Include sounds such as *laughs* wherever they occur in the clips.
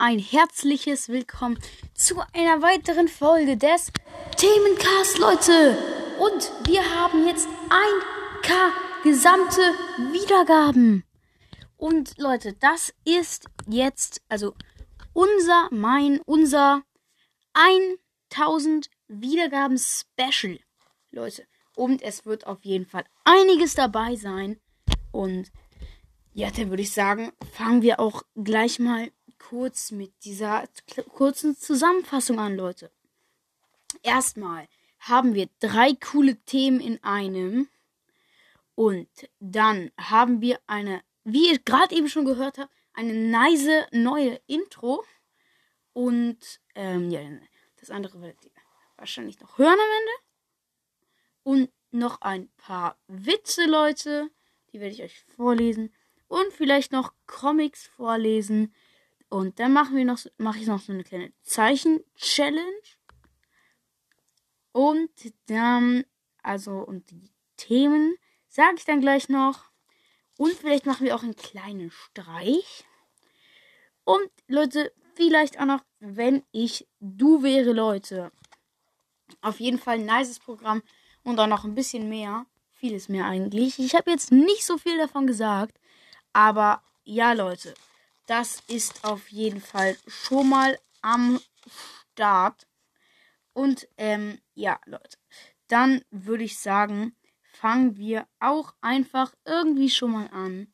ein herzliches Willkommen zu einer weiteren Folge des Themencast, Leute. Und wir haben jetzt 1K gesamte Wiedergaben. Und Leute, das ist jetzt, also unser, mein, unser 1000 Wiedergaben Special, Leute. Und es wird auf jeden Fall einiges dabei sein. Und ja, dann würde ich sagen, fangen wir auch gleich mal kurz mit dieser kurzen Zusammenfassung an, Leute. Erstmal haben wir drei coole Themen in einem. Und dann haben wir eine, wie ihr gerade eben schon gehört habt, eine nice neue Intro. Und ähm, ja, das andere werdet ihr wahrscheinlich noch hören am Ende. Und noch ein paar Witze, Leute. Die werde ich euch vorlesen und vielleicht noch Comics vorlesen. Und dann machen wir noch, mache ich noch so eine kleine Zeichen-Challenge. Und dann, also, und die Themen sage ich dann gleich noch. Und vielleicht machen wir auch einen kleinen Streich. Und Leute, vielleicht auch noch, wenn ich du wäre, Leute. Auf jeden Fall ein nices Programm und auch noch ein bisschen mehr. Vieles mehr eigentlich. Ich habe jetzt nicht so viel davon gesagt. Aber ja, Leute, das ist auf jeden Fall schon mal am Start. Und ähm, ja, Leute, dann würde ich sagen, fangen wir auch einfach irgendwie schon mal an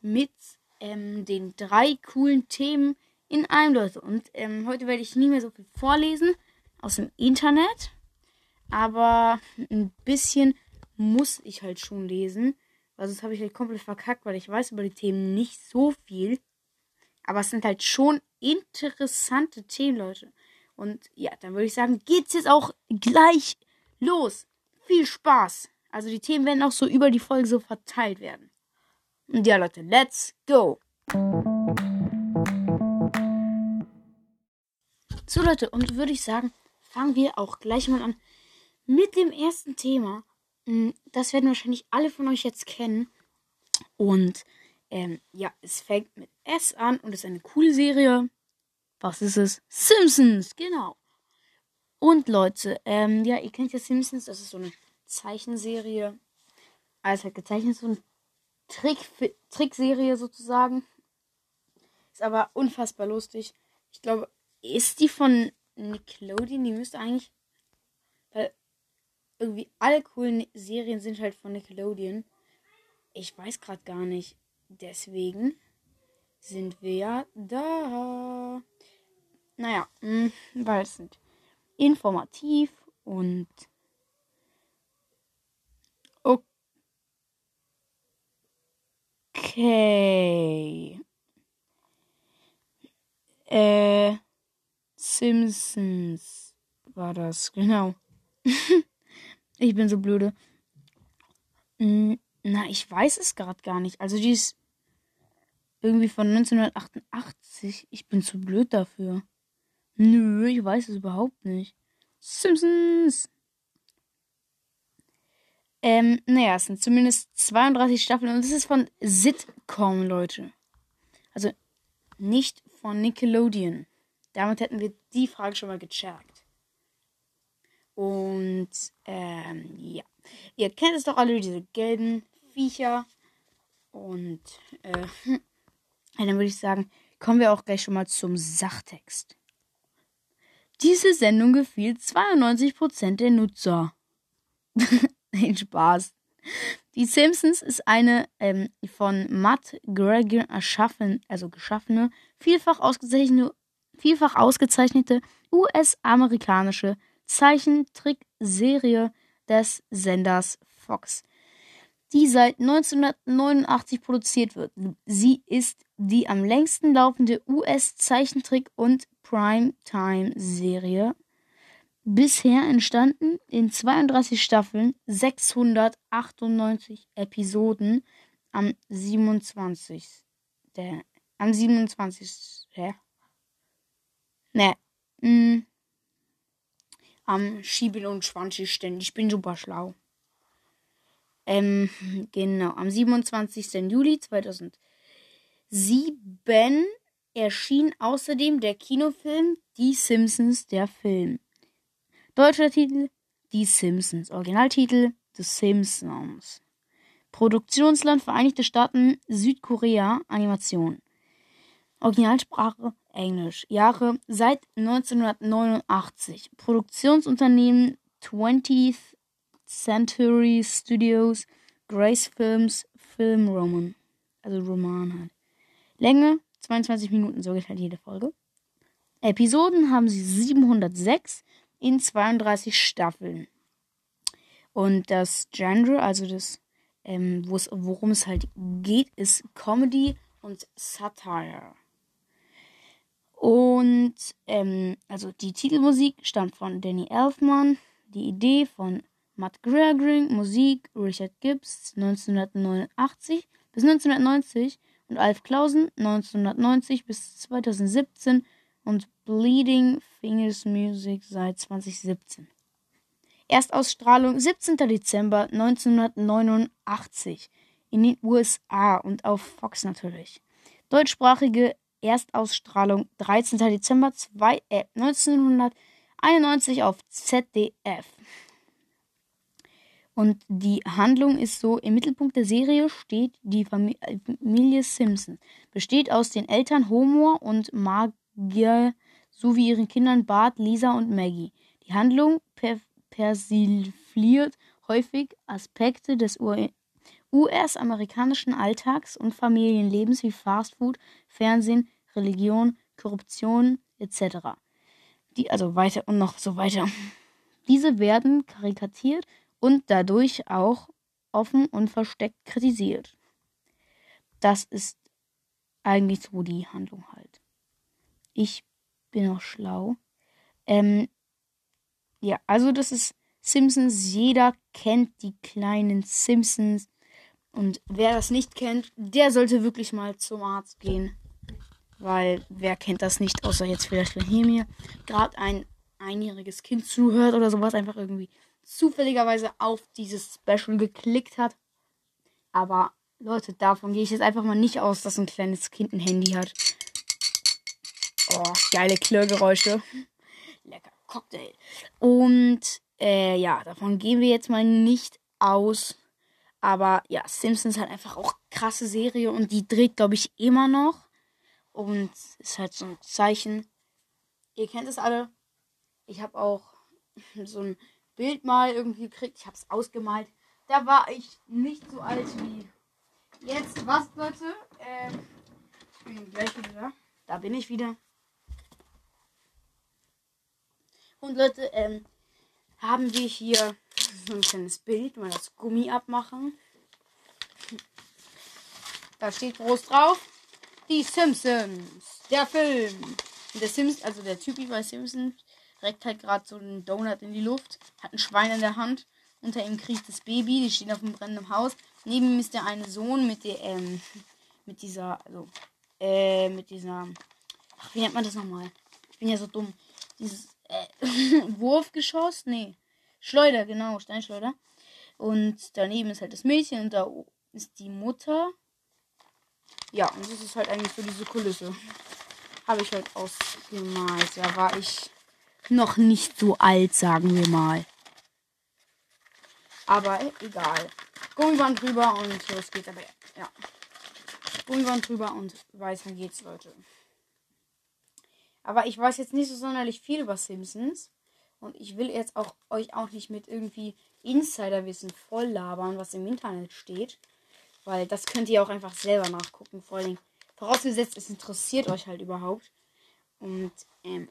mit ähm, den drei coolen Themen in einem, Leute. Und ähm, heute werde ich nie mehr so viel vorlesen aus dem Internet. Aber ein bisschen muss ich halt schon lesen. Also das habe ich halt komplett verkackt, weil ich weiß über die Themen nicht so viel. Aber es sind halt schon interessante Themen, Leute. Und ja, dann würde ich sagen, geht's jetzt auch gleich los. Viel Spaß. Also die Themen werden auch so über die Folge so verteilt werden. Und ja, Leute, let's go. So, Leute, und würde ich sagen, fangen wir auch gleich mal an mit dem ersten Thema. Mm, das werden wahrscheinlich alle von euch jetzt kennen. Und ähm, ja, es fängt mit S an und ist eine coole Serie. Was ist es? Simpsons, genau. Und Leute, ähm, ja, ihr kennt ja Simpsons, das ist so eine Zeichenserie. Alles halt gezeichnet, so eine Trick, Trickserie sozusagen. Ist aber unfassbar lustig. Ich glaube, ist die von Nickelodeon? Die müsste eigentlich. Weil irgendwie alle coolen Serien sind halt von Nickelodeon. Ich weiß gerade gar nicht. Deswegen sind wir da. Naja, mh, hm, weil es sind informativ und okay. Äh, Simpsons war das, genau. *laughs* Ich bin so blöde. Hm, na, ich weiß es gerade gar nicht. Also die ist irgendwie von 1988. Ich bin zu blöd dafür. Nö, ich weiß es überhaupt nicht. Simpsons. Ähm, naja, es sind zumindest 32 Staffeln und es ist von Sitcom, Leute. Also nicht von Nickelodeon. Damit hätten wir die Frage schon mal gecheckt. Und ähm, ja. Ihr kennt es doch alle, diese gelben Viecher. Und äh, dann würde ich sagen, kommen wir auch gleich schon mal zum Sachtext. Diese Sendung gefiel 92% der Nutzer. *laughs* Nein, Spaß. Die Simpsons ist eine ähm, von Matt Gregor erschaffen, also geschaffene, vielfach ausgezeichnete, vielfach ausgezeichnete US-amerikanische Zeichentrickserie des Senders Fox, die seit 1989 produziert wird. Sie ist die am längsten laufende US-Zeichentrick- und Primetime-Serie. Bisher entstanden in 32 Staffeln 698 Episoden am 27. Der, am 27. Hä? Ne. Mh, am Schieben und Schwanzi ständig. Ich bin super schlau. Ähm, *laughs* genau, am 27. Juli 2007 erschien außerdem der Kinofilm Die Simpsons, der Film. Deutscher Titel Die Simpsons. Originaltitel The Simpsons. Produktionsland Vereinigte Staaten, Südkorea, Animation. Originalsprache Englisch. Jahre seit 1989. Produktionsunternehmen 20th Century Studios, Grace Films, Film Roman. Also Roman halt. Länge 22 Minuten, so geht halt jede Folge. Episoden haben sie 706 in 32 Staffeln. Und das Genre, also das, ähm, worum es halt geht, ist Comedy und Satire. Und ähm, also die Titelmusik stammt von Danny Elfman, die Idee von Matt Gregory, Musik Richard Gibbs 1989 bis 1990 und Alf Clausen 1990 bis 2017 und Bleeding Fingers Music seit 2017. Erstausstrahlung 17. Dezember 1989 in den USA und auf Fox natürlich. Deutschsprachige Erstausstrahlung 13. Dezember 2, äh, 1991 auf ZDF. Und die Handlung ist so, im Mittelpunkt der Serie steht die Familie Simpson. Besteht aus den Eltern Homer und Margie sowie ihren Kindern Bart, Lisa und Maggie. Die Handlung per persifliert häufig Aspekte des US-amerikanischen Alltags und Familienlebens wie Fastfood, Fernsehen, Religion, Korruption etc. Die also weiter und noch so weiter. *laughs* Diese werden karikatiert und dadurch auch offen und versteckt kritisiert. Das ist eigentlich so die Handlung halt. Ich bin auch schlau. Ähm, ja, also das ist Simpsons. Jeder kennt die kleinen Simpsons. Und wer das nicht kennt, der sollte wirklich mal zum Arzt gehen. Weil wer kennt das nicht, außer jetzt vielleicht, wenn hier mir gerade ein einjähriges Kind zuhört oder sowas, einfach irgendwie zufälligerweise auf dieses Special geklickt hat. Aber Leute, davon gehe ich jetzt einfach mal nicht aus, dass ein kleines Kind ein Handy hat. Oh, geile Klirrgeräusche. *laughs* Lecker Cocktail. Und äh, ja, davon gehen wir jetzt mal nicht aus. Aber ja, Simpsons hat einfach auch krasse Serie und die dreht, glaube ich, immer noch. Und ist halt so ein Zeichen. Ihr kennt es alle. Ich habe auch *laughs* so ein Bild mal irgendwie gekriegt. Ich habe es ausgemalt. Da war ich nicht so alt wie jetzt. Was, Leute? Ähm, ich bin gleich wieder. Da bin ich wieder. Und Leute, ähm, haben wir hier so ein kleines Bild, mal das Gummi abmachen. Da steht groß drauf. Die Simpsons. Der Film. Der Simpsons, also der Typ bei Simpsons, reckt halt gerade so einen Donut in die Luft, hat ein Schwein in der Hand. Unter ihm kriecht das Baby, die stehen auf einem brennenden Haus. Neben ihm ist der eine Sohn mit der, ähm, mit dieser, also, äh, mit dieser, ach, wie nennt man das nochmal? Ich bin ja so dumm. Dieses, äh, *laughs* Wurfgeschoss? Nee. Schleuder, genau, Steinschleuder. Und daneben ist halt das Mädchen und da ist die Mutter. Ja, und das ist halt eigentlich so diese Kulisse. Habe ich halt ausgemalt. Da war ich noch nicht so alt, sagen wir mal. Aber egal. Gummiband drüber und los geht's. Aber ja. Gummiband drüber und weiter geht's, Leute. Aber ich weiß jetzt nicht so sonderlich viel über Simpsons. Und ich will jetzt auch euch auch nicht mit irgendwie Insiderwissen voll labern, was im Internet steht. Weil das könnt ihr auch einfach selber nachgucken. Vor allem vorausgesetzt, es interessiert euch halt überhaupt. Und ähm,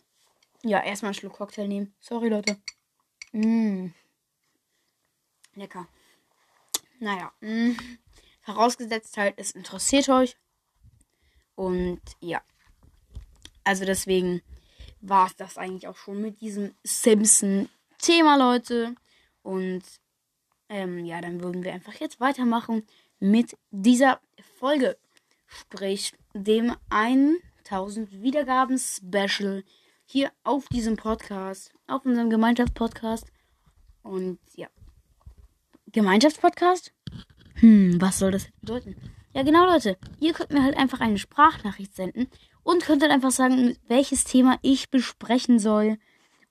ja, erstmal einen Schluck Cocktail nehmen. Sorry, Leute. Mmh. Lecker. Naja. Mh. Vorausgesetzt halt, es interessiert euch. Und ja. Also deswegen war es das eigentlich auch schon mit diesem Simpson-Thema, Leute. Und ähm, ja, dann würden wir einfach jetzt weitermachen mit dieser Folge. Sprich, dem 1000 Wiedergaben-Special hier auf diesem Podcast, auf unserem Gemeinschaftspodcast. Und ja. Gemeinschaftspodcast? Hm, was soll das bedeuten? Ja, genau, Leute. Ihr könnt mir halt einfach eine Sprachnachricht senden und könnt dann einfach sagen, welches Thema ich besprechen soll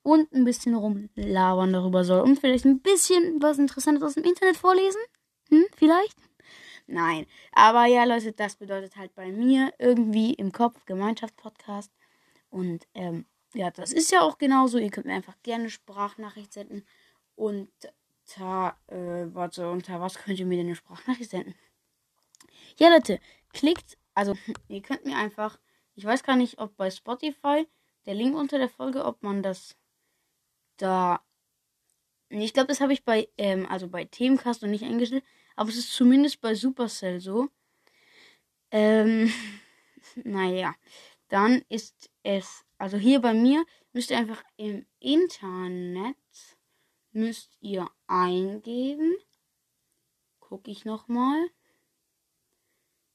und ein bisschen rumlabern darüber soll und vielleicht ein bisschen was Interessantes aus dem Internet vorlesen. Hm, vielleicht? Nein. Aber ja, Leute, das bedeutet halt bei mir irgendwie im Kopf Gemeinschaftspodcast. Und ähm, ja, das ist ja auch genauso. Ihr könnt mir einfach gerne Sprachnachricht senden. Und da, äh, warte, unter was könnt ihr mir denn eine Sprachnachricht senden? Ja, Leute, klickt, also *laughs* ihr könnt mir einfach, ich weiß gar nicht, ob bei Spotify der Link unter der Folge, ob man das da. Ich glaube, das habe ich bei, ähm, also bei Themencast noch nicht eingestellt, aber es ist zumindest bei Supercell so. Ähm, *laughs* naja, dann ist es, also hier bei mir müsst ihr einfach im Internet müsst ihr eingeben. Gucke ich nochmal.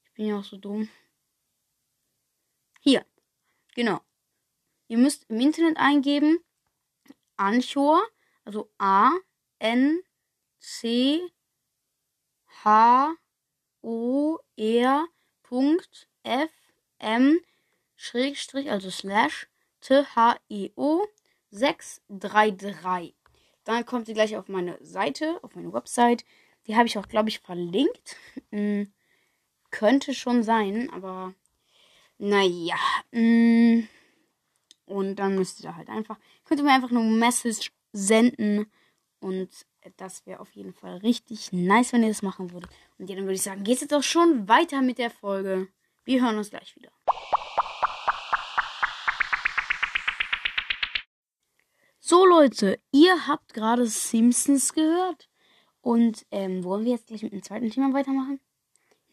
Ich bin ja auch so dumm. Hier. Genau. Ihr müsst im Internet eingeben Anchor, also A N C H O R F M Schrägstrich, also Slash T H E O 633. Dann kommt ihr gleich auf meine Seite, auf meine Website. Die habe ich auch, glaube ich, verlinkt. Hm, könnte schon sein, aber naja. Hm, und dann müsst ihr halt einfach, könnt ihr mir einfach nur ein Message senden. Und das wäre auf jeden Fall richtig nice, wenn ihr das machen würdet. Und ja, dann würde ich sagen, geht's jetzt auch schon weiter mit der Folge. Wir hören uns gleich wieder. So Leute, ihr habt gerade Simpsons gehört. Und ähm, wollen wir jetzt gleich mit dem zweiten Thema weitermachen?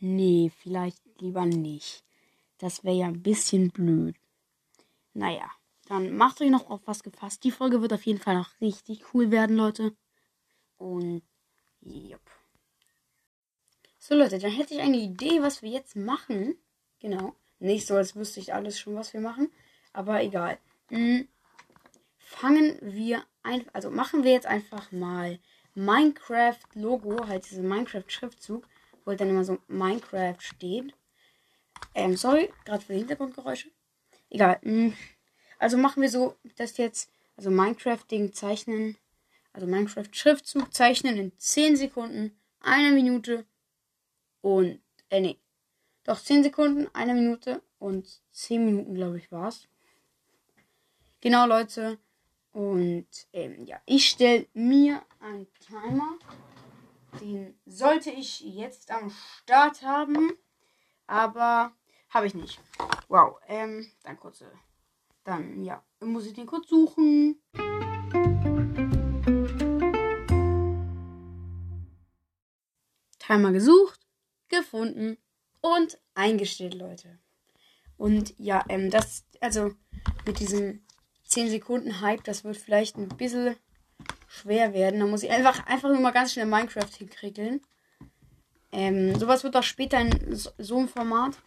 Nee, vielleicht lieber nicht. Das wäre ja ein bisschen blöd. Naja, dann macht euch noch auf was gefasst. Die Folge wird auf jeden Fall noch richtig cool werden, Leute. Und, jupp. So, Leute, dann hätte ich eine Idee, was wir jetzt machen. Genau. Nicht so, als wüsste ich alles schon, was wir machen. Aber egal. Hm. Fangen wir einfach, also machen wir jetzt einfach mal Minecraft-Logo, halt diesen Minecraft-Schriftzug, wo dann immer so Minecraft steht. Ähm, sorry, gerade für die Hintergrundgeräusche. Egal. Hm. Also machen wir so, dass jetzt, also Minecraft-Ding zeichnen, also Minecraft-Schriftzug zeichnen in 10 Sekunden, einer Minute und, äh, nee, doch 10 Sekunden, eine Minute und 10 Minuten, glaube ich, war's. Genau, Leute. Und ähm, ja, ich stelle mir einen Timer. Den sollte ich jetzt am Start haben. Aber habe ich nicht. Wow. Ähm, dann kurze dann, ja, muss ich den kurz suchen. Timer gesucht, gefunden und eingestellt, Leute. Und ja, ähm, das, also mit diesem 10 Sekunden Hype, das wird vielleicht ein bisschen schwer werden. Da muss ich einfach, einfach nur mal ganz schnell Minecraft hinkriegen. Ähm, sowas wird auch später in so, einem Format,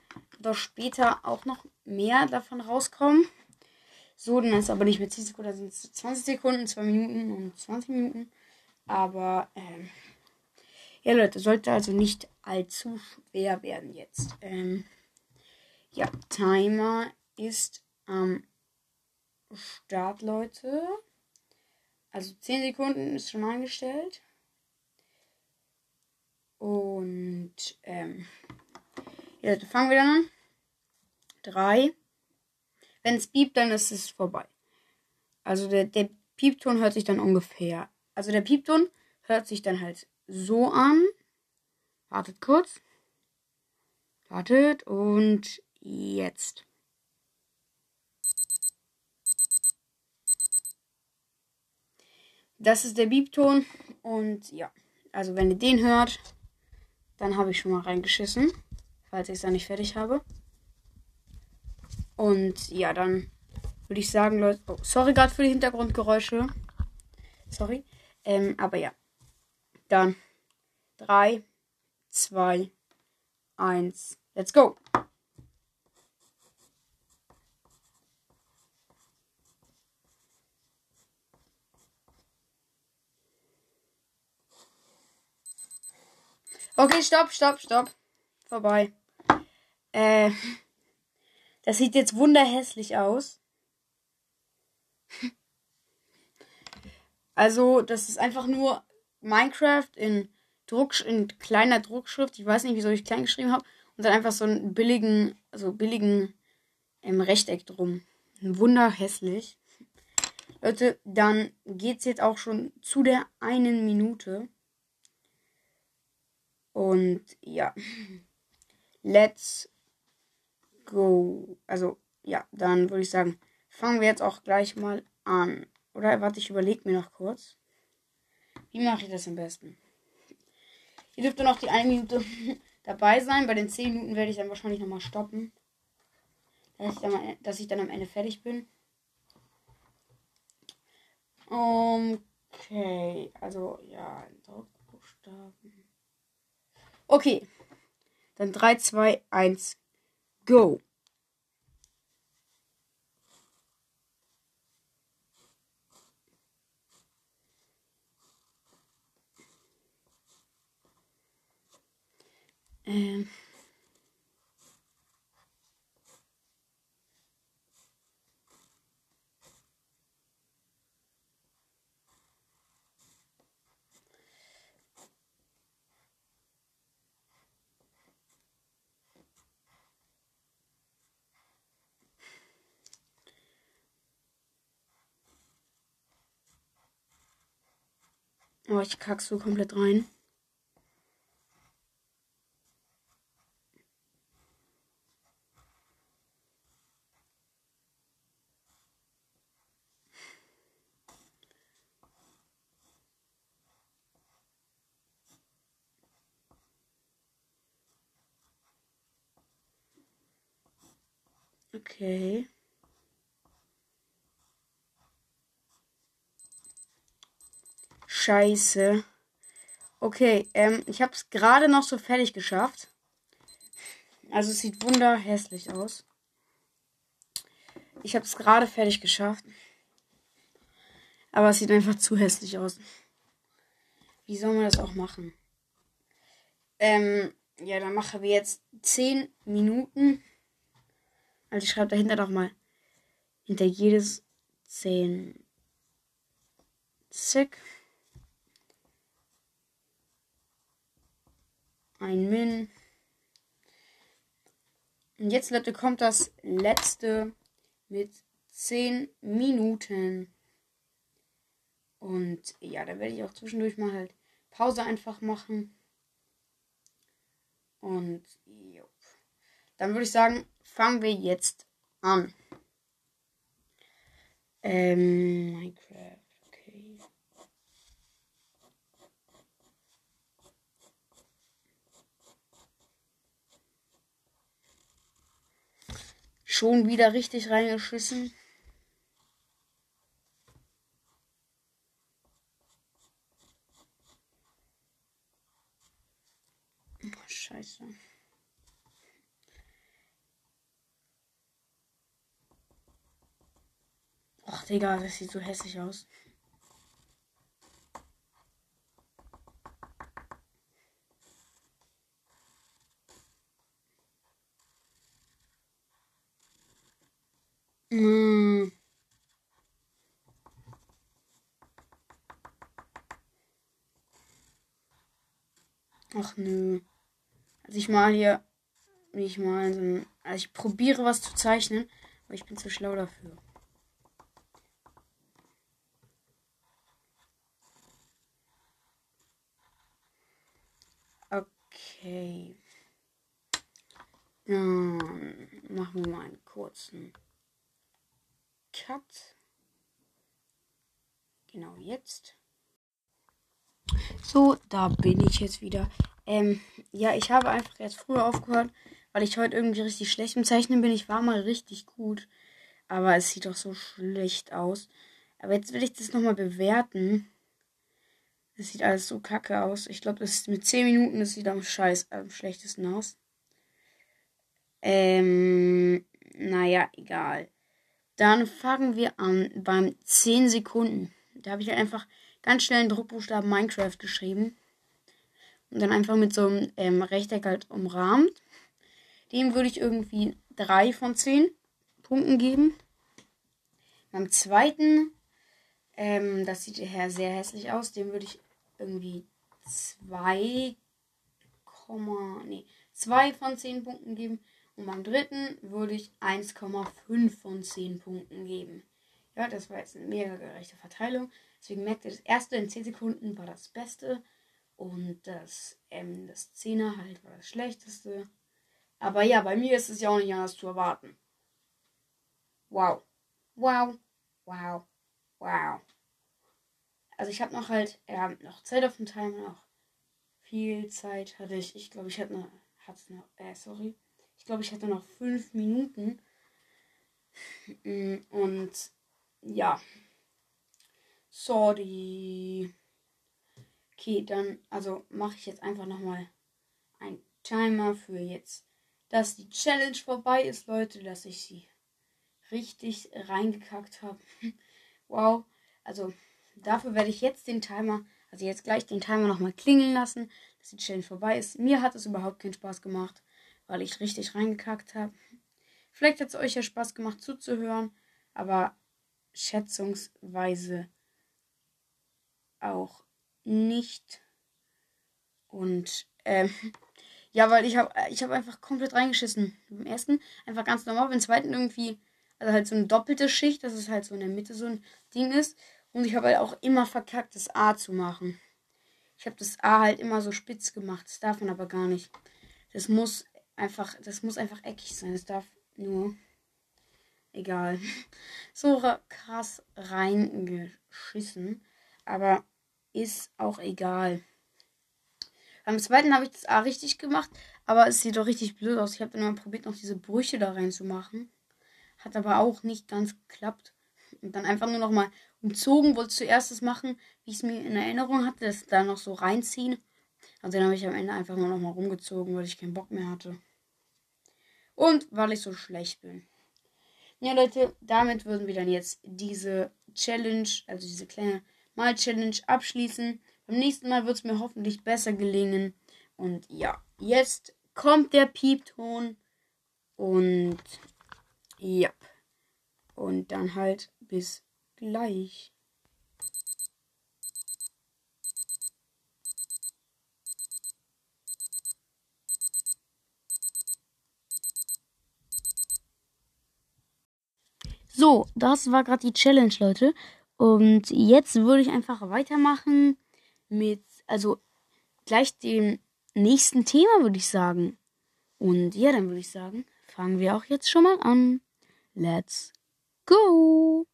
auch später auch noch mehr davon rauskommen. So, dann ist aber nicht mehr 10 Sekunden, da sind es 20 Sekunden, 2 Minuten und 20 Minuten. Aber, ähm, ja, Leute, sollte also nicht allzu schwer werden jetzt. Ähm, ja, Timer ist am Start, Leute. Also 10 Sekunden ist schon eingestellt. Und, ähm, Leute, fangen wir dann an. 3, wenn es piept, dann ist es vorbei. Also der, der Piepton hört sich dann ungefähr. Also der Piepton hört sich dann halt so an. Wartet kurz. Wartet und jetzt. Das ist der Piepton und ja, also wenn ihr den hört, dann habe ich schon mal reingeschissen, falls ich es dann nicht fertig habe. Und ja, dann würde ich sagen, Leute. Oh, sorry gerade für die Hintergrundgeräusche. Sorry. Ähm, aber ja. Dann 3, 2, 1. Let's go. Okay, stopp, stopp, stopp. Vorbei. Äh. Das sieht jetzt wunderhässlich aus. Also, das ist einfach nur Minecraft in Druck, in kleiner Druckschrift. Ich weiß nicht, wieso ich klein geschrieben habe. Und dann einfach so einen billigen, also billigen ähm, Rechteck drum. Wunderhässlich. Leute, dann geht's jetzt auch schon zu der einen Minute. Und ja. Let's go. Also, ja, dann würde ich sagen, fangen wir jetzt auch gleich mal an. Oder warte, ich überlege mir noch kurz. Wie mache ich das am besten? Ihr dürft noch die eine Minute *laughs* dabei sein. Bei den 10 Minuten werde ich dann wahrscheinlich nochmal stoppen. Dass ich, dann dass ich dann am Ende fertig bin. Okay, also ja, Druckbuchstaben. Okay, dann 3, 2, 1, go. Ähm. Oh, ich kack so komplett rein. Okay. Scheiße. Okay, ähm, ich habe es gerade noch so fertig geschafft. Also es sieht wunderhässlich aus. Ich habe es gerade fertig geschafft. Aber es sieht einfach zu hässlich aus. Wie soll man das auch machen? Ähm, ja, dann machen wir jetzt 10 Minuten. Also ich schreibe dahinter doch mal hinter jedes 10 Zick. Ein Min. Und jetzt, Leute, kommt das letzte mit 10 Minuten. Und ja, da werde ich auch zwischendurch mal halt Pause einfach machen. Und jo. dann würde ich sagen, fangen wir jetzt an. Ähm, Minecraft, okay. Schon wieder richtig reingeschissen. Oh, scheiße. Ach, Digga, das sieht so hässlich aus. Hm. Ach nö. Also ich mal hier nicht mal, also ich probiere was zu zeichnen, aber ich bin zu schlau dafür. Okay. Dann machen wir mal einen kurzen Cut. Genau jetzt. So, da bin ich jetzt wieder. Ähm, ja, ich habe einfach jetzt früher aufgehört, weil ich heute irgendwie richtig schlecht im Zeichnen bin. Ich war mal richtig gut, aber es sieht doch so schlecht aus. Aber jetzt will ich das nochmal bewerten. Es sieht alles so kacke aus. Ich glaube, das mit 10 Minuten, das sieht am scheiß, am schlechtesten aus. Ähm, naja, egal. Dann fangen wir an beim 10 Sekunden. Da habe ich halt einfach ganz schnell einen Druckbuchstaben Minecraft geschrieben. Und dann einfach mit so einem ähm, Rechteck halt umrahmt. Dem würde ich irgendwie drei von zehn Punkten geben. Beim zweiten, ähm, das sieht her sehr hässlich aus, dem würde ich irgendwie 2, nee, 2 von 10 Punkten geben. Und beim dritten würde ich 1,5 von 10 Punkten geben. Ja, das war jetzt eine mega gerechte Verteilung. Deswegen merkt ihr, das erste in 10 Sekunden war das Beste. Und das, ähm, das Zehner halt war das Schlechteste. Aber ja, bei mir ist es ja auch nicht anders zu erwarten. Wow. Wow. Wow. Wow. Also ich habe noch halt, ja, noch Zeit auf dem Timer, noch viel Zeit hatte ich. Ich glaube, ich hatte noch, hatte noch, äh, sorry. Ich glaube, ich hatte noch fünf Minuten. Und ja. Sorry. Okay, dann, also mache ich jetzt einfach nochmal ein Timer für jetzt, dass die Challenge vorbei ist, Leute, dass ich sie richtig reingekackt habe. *laughs* wow. Also dafür werde ich jetzt den Timer, also jetzt gleich den Timer nochmal klingeln lassen, dass die Challenge vorbei ist. Mir hat es überhaupt keinen Spaß gemacht, weil ich richtig reingekackt habe. Vielleicht hat es euch ja Spaß gemacht zuzuhören, aber schätzungsweise auch nicht. Und ähm, *laughs* ja, weil ich habe ich hab einfach komplett reingeschissen. Beim ersten einfach ganz normal, beim zweiten irgendwie, also halt so eine doppelte Schicht, dass es halt so in der Mitte so ein Ding ist. Und ich habe halt auch immer verkackt, das A zu machen. Ich habe das A halt immer so spitz gemacht. Das darf man aber gar nicht. Das muss einfach, das muss einfach eckig sein. Das darf nur. Egal. *laughs* So krass reingeschissen. Aber ist auch egal. Beim zweiten habe ich das A richtig gemacht, aber es sieht doch richtig blöd aus. Ich habe dann mal probiert, noch diese Brüche da reinzumachen. Hat aber auch nicht ganz geklappt. Und dann einfach nur noch mal umzogen, wollte zuerst das machen, wie ich es mir in Erinnerung hatte, das da noch so reinziehen. Und dann habe ich am Ende einfach nur noch mal rumgezogen, weil ich keinen Bock mehr hatte. Und weil ich so schlecht bin. Ja, Leute, damit würden wir dann jetzt diese Challenge, also diese kleine Mal-Challenge abschließen. Beim nächsten Mal wird es mir hoffentlich besser gelingen. Und ja, jetzt kommt der Piepton. Und ja. Und dann halt bis gleich. So, das war gerade die Challenge, Leute. Und jetzt würde ich einfach weitermachen mit, also gleich dem nächsten Thema, würde ich sagen. Und ja, dann würde ich sagen, fangen wir auch jetzt schon mal an. Let's go!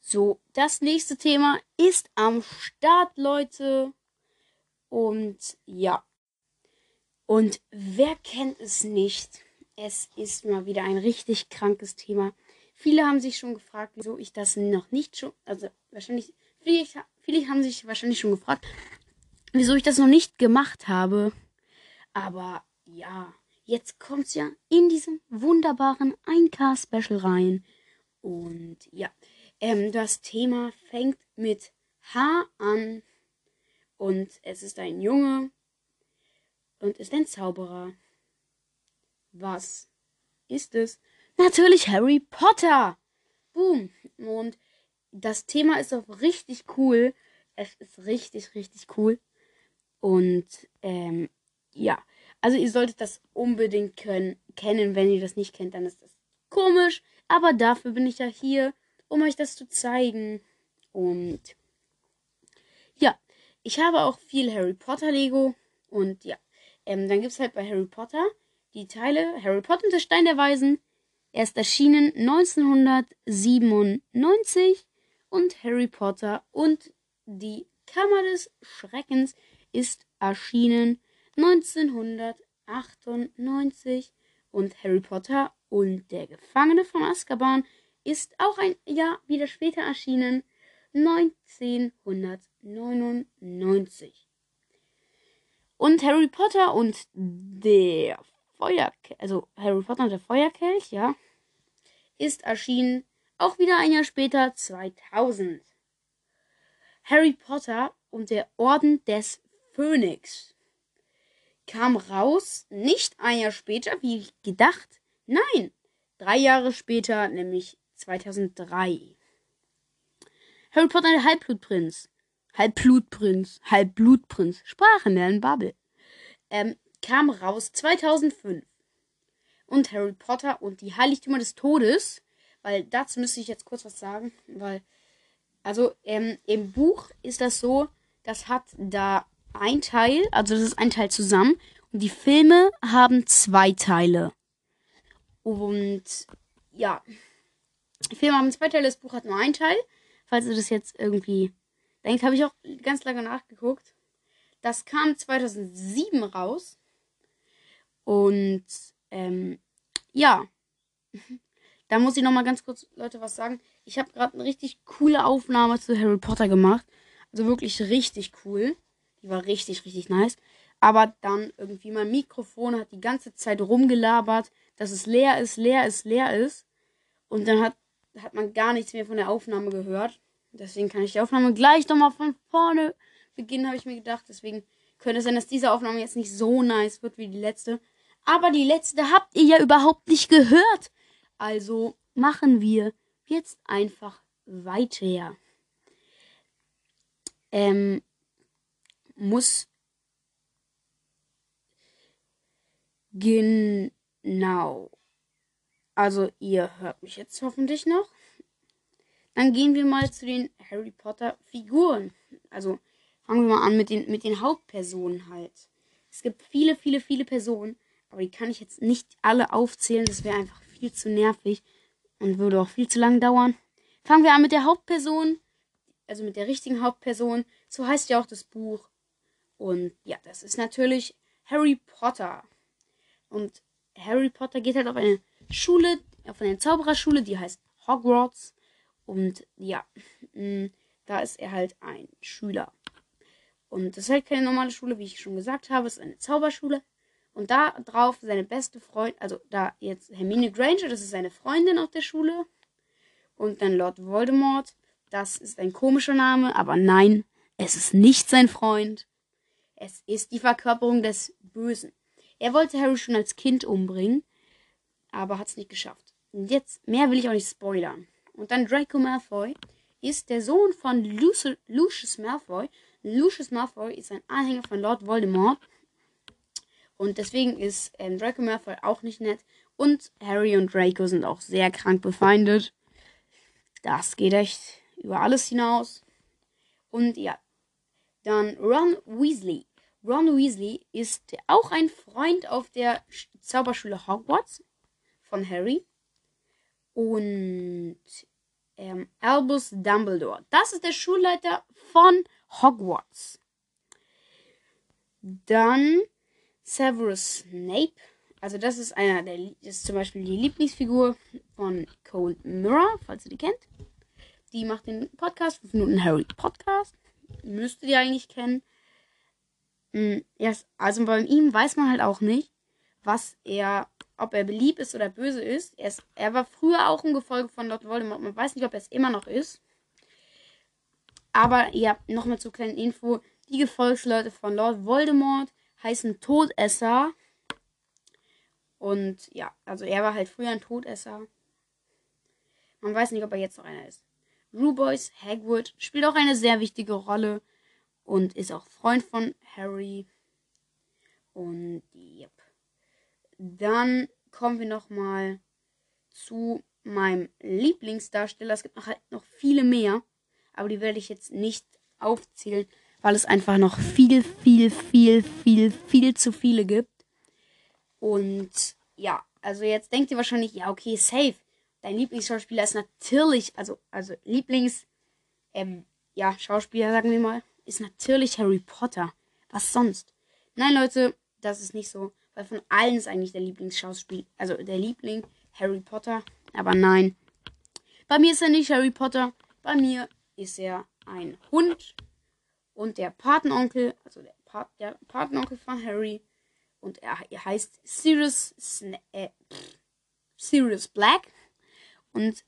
So, das nächste Thema ist am Start, Leute. Und ja. Und wer kennt es nicht? Es ist mal wieder ein richtig krankes Thema. Viele haben sich schon gefragt, wieso ich das noch nicht schon, also wahrscheinlich, viele, viele haben sich wahrscheinlich schon gefragt, wieso ich das noch nicht gemacht habe. Aber ja, jetzt kommt es ja in diesem wunderbaren 1K-Special rein. Und ja, ähm, das Thema fängt mit H an. Und es ist ein Junge und ist ein Zauberer. Was ist es? Natürlich Harry Potter. Boom. Und das Thema ist auch richtig cool. Es ist richtig, richtig cool. Und ähm, ja, also ihr solltet das unbedingt können, kennen. Wenn ihr das nicht kennt, dann ist das komisch. Aber dafür bin ich ja hier, um euch das zu zeigen. Und ja, ich habe auch viel Harry Potter Lego. Und ja, ähm, dann gibt es halt bei Harry Potter die Teile Harry Potter und der Stein der Weisen. Er ist erschienen 1997 und Harry Potter und die Kammer des Schreckens ist erschienen 1998 und Harry Potter und der Gefangene von Azkaban ist auch ein Jahr wieder später erschienen 1999. Und Harry Potter und der Feuerkelch, also Harry Potter und der Feuerkelch, ja, ist erschienen auch wieder ein Jahr später, 2000. Harry Potter und der Orden des Phönix. Kam raus, nicht ein Jahr später, wie gedacht. Nein, drei Jahre später, nämlich 2003. Harry Potter und der Halbblutprinz. Halbblutprinz, Halbblutprinz, Sprachen lernen Bubble. Ähm, kam raus 2005. Und Harry Potter und die Heiligtümer des Todes, weil dazu müsste ich jetzt kurz was sagen, weil, also ähm, im Buch ist das so, das hat da ein Teil, also das ist ein Teil zusammen, und die Filme haben zwei Teile. Und ja, die Filme haben zwei Teile, das Buch hat nur einen Teil. Falls ihr das jetzt irgendwie denkt, habe ich auch ganz lange nachgeguckt. Das kam 2007 raus. Und ähm, ja, *laughs* da muss ich noch mal ganz kurz, Leute, was sagen. Ich habe gerade eine richtig coole Aufnahme zu Harry Potter gemacht. Also wirklich richtig cool. Die war richtig, richtig nice. Aber dann irgendwie mein Mikrofon hat die ganze Zeit rumgelabert, dass es leer ist, leer ist, leer ist. Und dann hat, hat man gar nichts mehr von der Aufnahme gehört. Deswegen kann ich die Aufnahme gleich nochmal von vorne beginnen, habe ich mir gedacht. Deswegen könnte es sein, dass diese Aufnahme jetzt nicht so nice wird wie die letzte. Aber die letzte habt ihr ja überhaupt nicht gehört. Also machen wir jetzt einfach weiter. Ähm, muss genau. Also ihr hört mich jetzt hoffentlich noch. Dann gehen wir mal zu den Harry Potter Figuren. Also fangen wir mal an mit den, mit den Hauptpersonen halt. Es gibt viele, viele, viele Personen, aber die kann ich jetzt nicht alle aufzählen. Das wäre einfach viel zu nervig und würde auch viel zu lang dauern. Fangen wir an mit der Hauptperson, also mit der richtigen Hauptperson. So heißt ja auch das Buch. Und ja, das ist natürlich Harry Potter. Und Harry Potter geht halt auf eine Schule, auf eine Zaubererschule, die heißt Hogwarts. Und ja, mm, da ist er halt ein Schüler. Und das ist halt keine normale Schule, wie ich schon gesagt habe, es ist eine Zauberschule. Und da drauf seine beste Freundin, also da jetzt Hermine Granger, das ist seine Freundin auf der Schule. Und dann Lord Voldemort, das ist ein komischer Name, aber nein, es ist nicht sein Freund. Es ist die Verkörperung des Bösen. Er wollte Harry schon als Kind umbringen, aber hat es nicht geschafft. Und jetzt, mehr will ich auch nicht spoilern. Und dann Draco Malfoy ist der Sohn von Lucius, Lucius Malfoy. Lucius Malfoy ist ein Anhänger von Lord Voldemort. Und deswegen ist ähm, Draco Malfoy auch nicht nett. Und Harry und Draco sind auch sehr krank befeindet. Das geht echt über alles hinaus. Und ja, dann Ron Weasley. Ron Weasley ist auch ein Freund auf der Zauberschule Hogwarts von Harry. Und ähm, Albus Dumbledore. Das ist der Schulleiter von Hogwarts. Dann Severus Snape. Also das ist einer der, das ist zum Beispiel die Lieblingsfigur von Cold Mirror, falls ihr die kennt. Die macht den Podcast, 5 Minuten Harry Podcast. Müsstet ihr eigentlich kennen. Ja, also bei ihm weiß man halt auch nicht, was er, ob er beliebt ist oder böse ist. Er, ist, er war früher auch ein Gefolge von Lord Voldemort. Man weiß nicht, ob er es immer noch ist. Aber ja, nochmal zur kleinen Info. Die Gefolgsleute von Lord Voldemort heißen Todesser. Und ja, also er war halt früher ein Todesser. Man weiß nicht, ob er jetzt noch einer ist. Rubois Hagrid spielt auch eine sehr wichtige Rolle und ist auch Freund von Harry. Und yep. Dann kommen wir noch mal zu meinem Lieblingsdarsteller. Es gibt noch halt noch viele mehr, aber die werde ich jetzt nicht aufzählen, weil es einfach noch viel, viel, viel, viel, viel zu viele gibt. Und ja, also jetzt denkt ihr wahrscheinlich, ja, okay, safe. Dein Lieblingsschauspieler ist natürlich, also, also Lieblings, ähm, ja, Schauspieler, sagen wir mal, ist natürlich Harry Potter. Was sonst? Nein, Leute, das ist nicht so. Weil von allen ist eigentlich der Lieblingsschauspieler, also der Liebling Harry Potter. Aber nein. Bei mir ist er nicht Harry Potter. Bei mir ist er ein Hund und der Patenonkel, also der, Pat, der Patenonkel von Harry. Und er, er heißt Sirius, Sna äh, Sirius Black. Und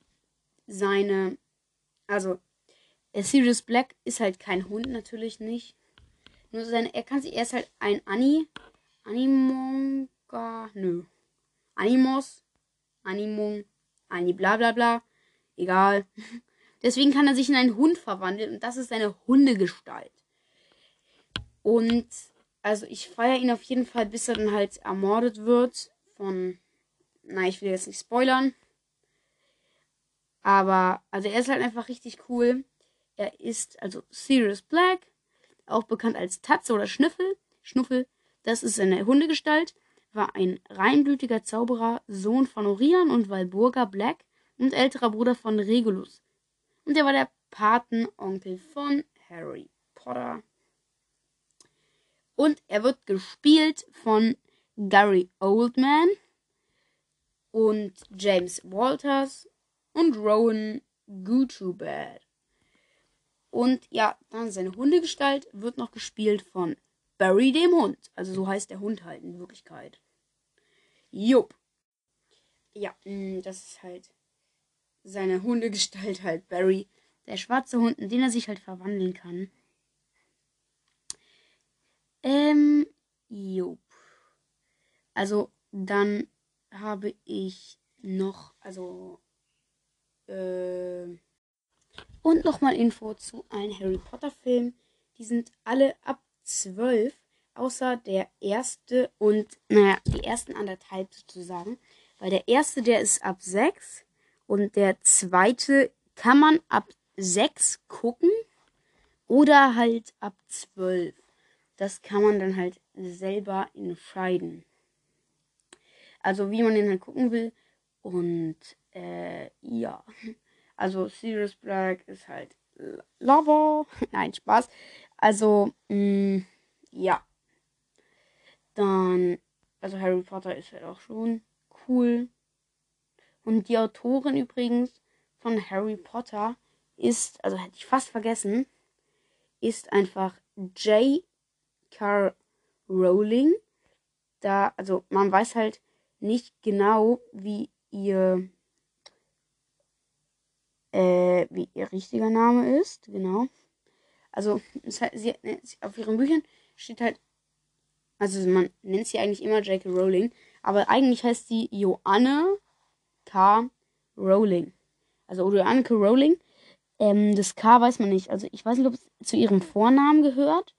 seine, also Sirius Black ist halt kein Hund, natürlich nicht. Nur seine, er kann sich, er ist halt ein Ani, Animonga, nö. Animos, Animung, Ani bla bla bla. Egal. *laughs* Deswegen kann er sich in einen Hund verwandeln und das ist seine Hundegestalt. Und also ich feiere ihn auf jeden Fall, bis er dann halt ermordet wird von. Na, ich will jetzt nicht spoilern. Aber, also er ist halt einfach richtig cool. Er ist also Sirius Black, auch bekannt als Tatze oder Schnüffel. Schnuffel, das ist seine Hundegestalt, war ein reinblütiger Zauberer, Sohn von Orion und Walburga Black und älterer Bruder von Regulus. Und er war der Patenonkel von Harry Potter. Und er wird gespielt von Gary Oldman und James Walters und Rowan Gutubad. Und ja, dann seine Hundegestalt wird noch gespielt von Barry dem Hund. Also so heißt der Hund halt in Wirklichkeit. Jupp. Ja, mm, das ist halt seine Hundegestalt halt Barry. Der schwarze Hund, in den er sich halt verwandeln kann. Ähm, jupp. Also, dann habe ich noch, also, äh, und nochmal Info zu allen Harry Potter Filmen. Die sind alle ab 12, außer der erste und, naja, die ersten anderthalb sozusagen. Weil der erste, der ist ab 6 und der zweite kann man ab 6 gucken oder halt ab 12. Das kann man dann halt selber entscheiden. Also wie man den halt gucken will. Und äh, ja. *laughs* Also Sirius Black ist halt Lover. *laughs* Nein, Spaß. Also, mh, mm, ja. Dann, also Harry Potter ist halt auch schon cool. Und die Autorin übrigens von Harry Potter ist, also hätte ich fast vergessen, ist einfach J.K. Rowling. Da, also man weiß halt nicht genau, wie ihr äh, wie ihr richtiger Name ist. Genau. Also, heißt, sie, auf ihren Büchern steht halt, also man nennt sie eigentlich immer J.K. Rowling, aber eigentlich heißt sie Joanne K. Rowling. Also K. Rowling. Ähm, das K weiß man nicht. Also ich weiß nicht, ob es zu ihrem Vornamen gehört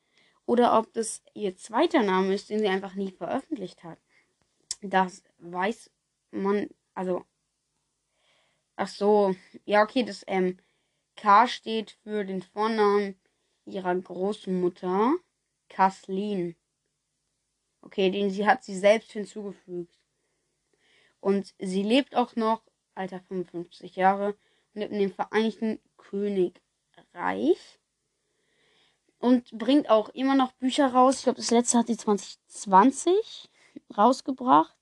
oder ob das ihr zweiter Name ist, den sie einfach nie veröffentlicht hat. Das weiß man, also Ach so, ja, okay, das ähm, K steht für den Vornamen ihrer Großmutter, Kathleen. Okay, den sie hat sie selbst hinzugefügt. Und sie lebt auch noch, Alter 55 Jahre, lebt in dem Vereinigten Königreich. Und bringt auch immer noch Bücher raus. Ich glaube, das letzte hat sie 2020 rausgebracht.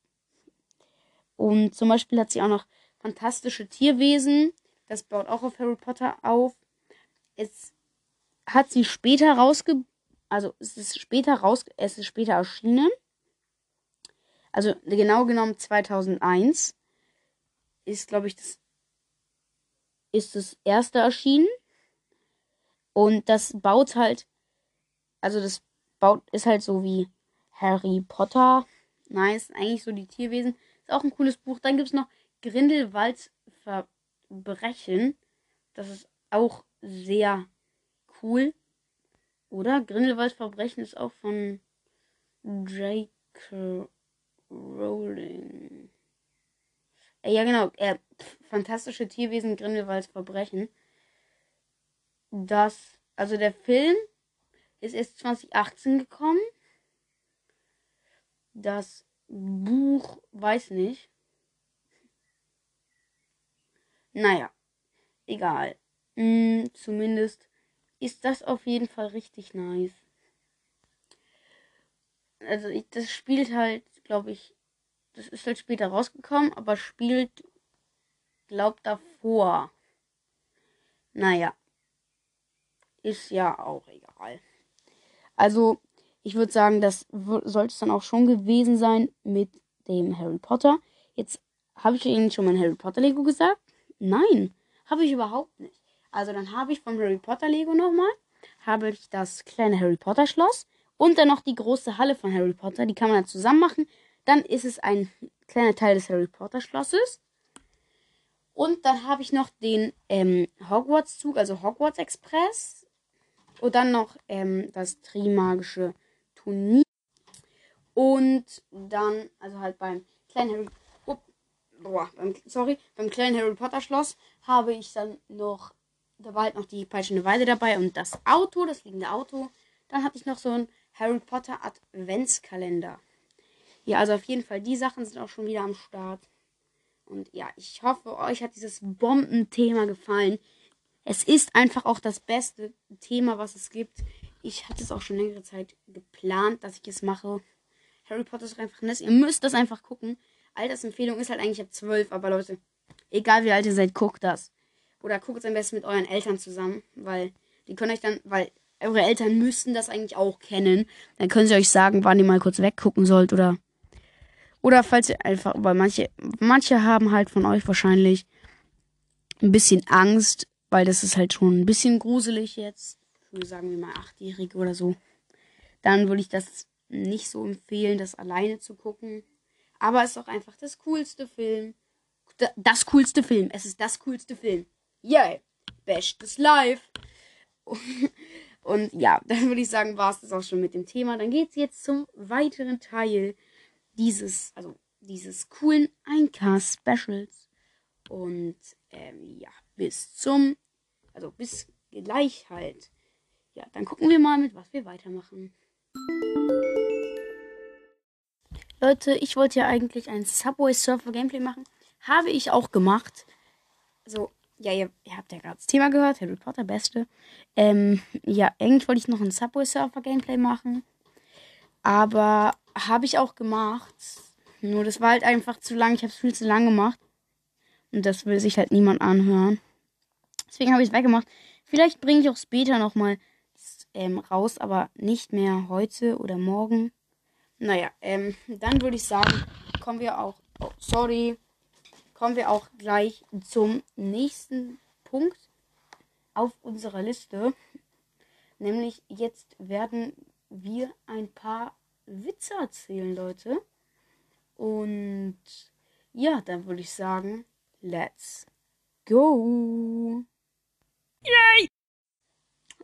Und zum Beispiel hat sie auch noch fantastische Tierwesen. Das baut auch auf Harry Potter auf. Es hat sie später rausge... Also es ist später raus... Es ist später erschienen. Also genau genommen 2001 ist, glaube ich, das ist das erste erschienen. Und das baut halt, also das baut, ist halt so wie Harry Potter. Nice, eigentlich so die Tierwesen. Ist auch ein cooles Buch. Dann gibt es noch Grindelwalds Verbrechen. Das ist auch sehr cool. Oder? Grindelwalds Verbrechen ist auch von J.K. Rowling. Äh, ja, genau. Äh, fantastische Tierwesen Grindelwalds Verbrechen. Das, also der Film ist erst 2018 gekommen. Das Buch, weiß nicht. Naja, egal. Hm, zumindest ist das auf jeden Fall richtig nice. Also ich, das spielt halt, glaube ich, das ist halt später rausgekommen, aber spielt, glaubt davor. Naja, ist ja auch egal. Also, ich würde sagen, das sollte es dann auch schon gewesen sein mit dem Harry Potter. Jetzt habe ich Ihnen schon mein Harry Potter Lego gesagt. Nein, habe ich überhaupt nicht. Also dann habe ich vom Harry Potter Lego nochmal, habe ich das kleine Harry Potter Schloss Und dann noch die große Halle von Harry Potter. Die kann man dann zusammen machen. Dann ist es ein kleiner Teil des Harry Potter Schlosses. Und dann habe ich noch den ähm, Hogwarts-Zug, also Hogwarts Express. Und dann noch ähm, das Trimagische Turnier. Und dann, also halt beim kleinen Harry oh, boah, beim, sorry, beim kleinen Harry Potter Schloss habe ich dann noch, da war halt noch die peitschende Weide dabei und das Auto, das liegende Auto. Dann hatte ich noch so einen Harry Potter Adventskalender. Ja, also auf jeden Fall, die Sachen sind auch schon wieder am Start. Und ja, ich hoffe, euch hat dieses Bombenthema gefallen. Es ist einfach auch das beste Thema, was es gibt. Ich hatte es auch schon längere Zeit geplant, dass ich es mache. Harry Potter ist einfach nett. Ihr müsst das einfach gucken. Altersempfehlung ist halt eigentlich ab 12, aber Leute, egal wie alt ihr seid, guckt das. Oder guckt es am besten mit euren Eltern zusammen, weil die können euch dann, weil eure Eltern müssten das eigentlich auch kennen. Dann können sie euch sagen, wann ihr mal kurz weggucken sollt oder oder falls ihr einfach, weil manche, manche haben halt von euch wahrscheinlich ein bisschen Angst, weil das ist halt schon ein bisschen gruselig jetzt. Für, sagen wir mal, Achtjährige oder so. Dann würde ich das nicht so empfehlen, das alleine zu gucken. Aber es ist auch einfach das coolste Film. Das coolste Film. Es ist das coolste Film. Yay! Bestes Live! *laughs* Und ja, *laughs* dann würde ich sagen, war es das auch schon mit dem Thema. Dann geht es jetzt zum weiteren Teil dieses, also dieses coolen Eincast-Specials. Und ähm, ja, bis zum, also bis gleich halt. Ja, dann gucken wir mal, mit was wir weitermachen. Leute, ich wollte ja eigentlich ein Subway Surfer Gameplay machen. Habe ich auch gemacht. Also, ja, ihr, ihr habt ja gerade das Thema gehört, Harry Potter, beste. Ähm, ja, eigentlich wollte ich noch ein Subway Surfer Gameplay machen. Aber habe ich auch gemacht. Nur das war halt einfach zu lang. Ich habe es viel zu lang gemacht. Und das will sich halt niemand anhören. Deswegen habe ich es weggemacht. Vielleicht bringe ich auch später nochmal ähm, raus, aber nicht mehr heute oder morgen. Naja, ähm, dann würde ich sagen, kommen wir auch. Oh, sorry. Kommen wir auch gleich zum nächsten Punkt auf unserer Liste. Nämlich jetzt werden wir ein paar Witze erzählen, Leute. Und ja, dann würde ich sagen, let's go. Yay!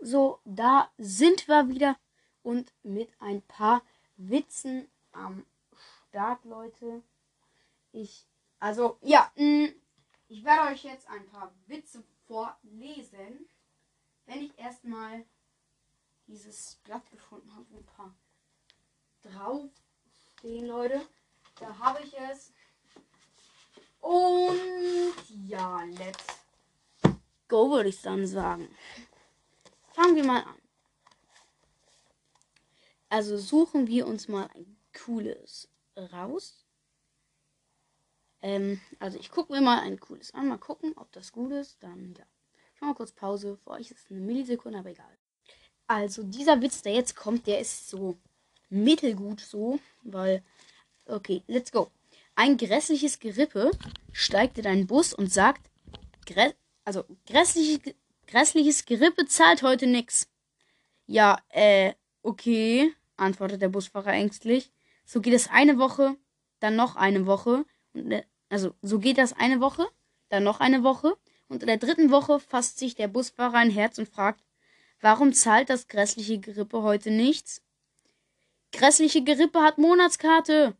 So, da sind wir wieder und mit ein paar Witzen am Start, Leute. Ich, also, ja, mh, mm, ich werde euch jetzt ein paar Witze vorlesen, wenn ich erstmal dieses Blatt gefunden habe, ein paar draufstehen, Leute. Da habe ich es. Und ja, let's go, würde ich dann sagen. Fangen wir mal an. Also suchen wir uns mal ein cooles raus. Ähm, also ich gucke mir mal ein cooles an. Mal gucken, ob das gut ist. Dann ja. Ich mache mal kurz Pause. Für euch ist es eine Millisekunde, aber egal. Also dieser Witz, der jetzt kommt, der ist so mittelgut so, weil okay, let's go. Ein grässliches Gerippe steigt in einen Bus und sagt, Grä also grässliche, grässliches Gerippe zahlt heute nix. Ja, äh, okay, antwortet der Busfahrer ängstlich. So geht es eine Woche, dann noch eine Woche. Und, also so geht das eine Woche, dann noch eine Woche. Und in der dritten Woche fasst sich der Busfahrer ein Herz und fragt, warum zahlt das grässliche Gerippe heute nichts? Grässliche Gerippe hat Monatskarte.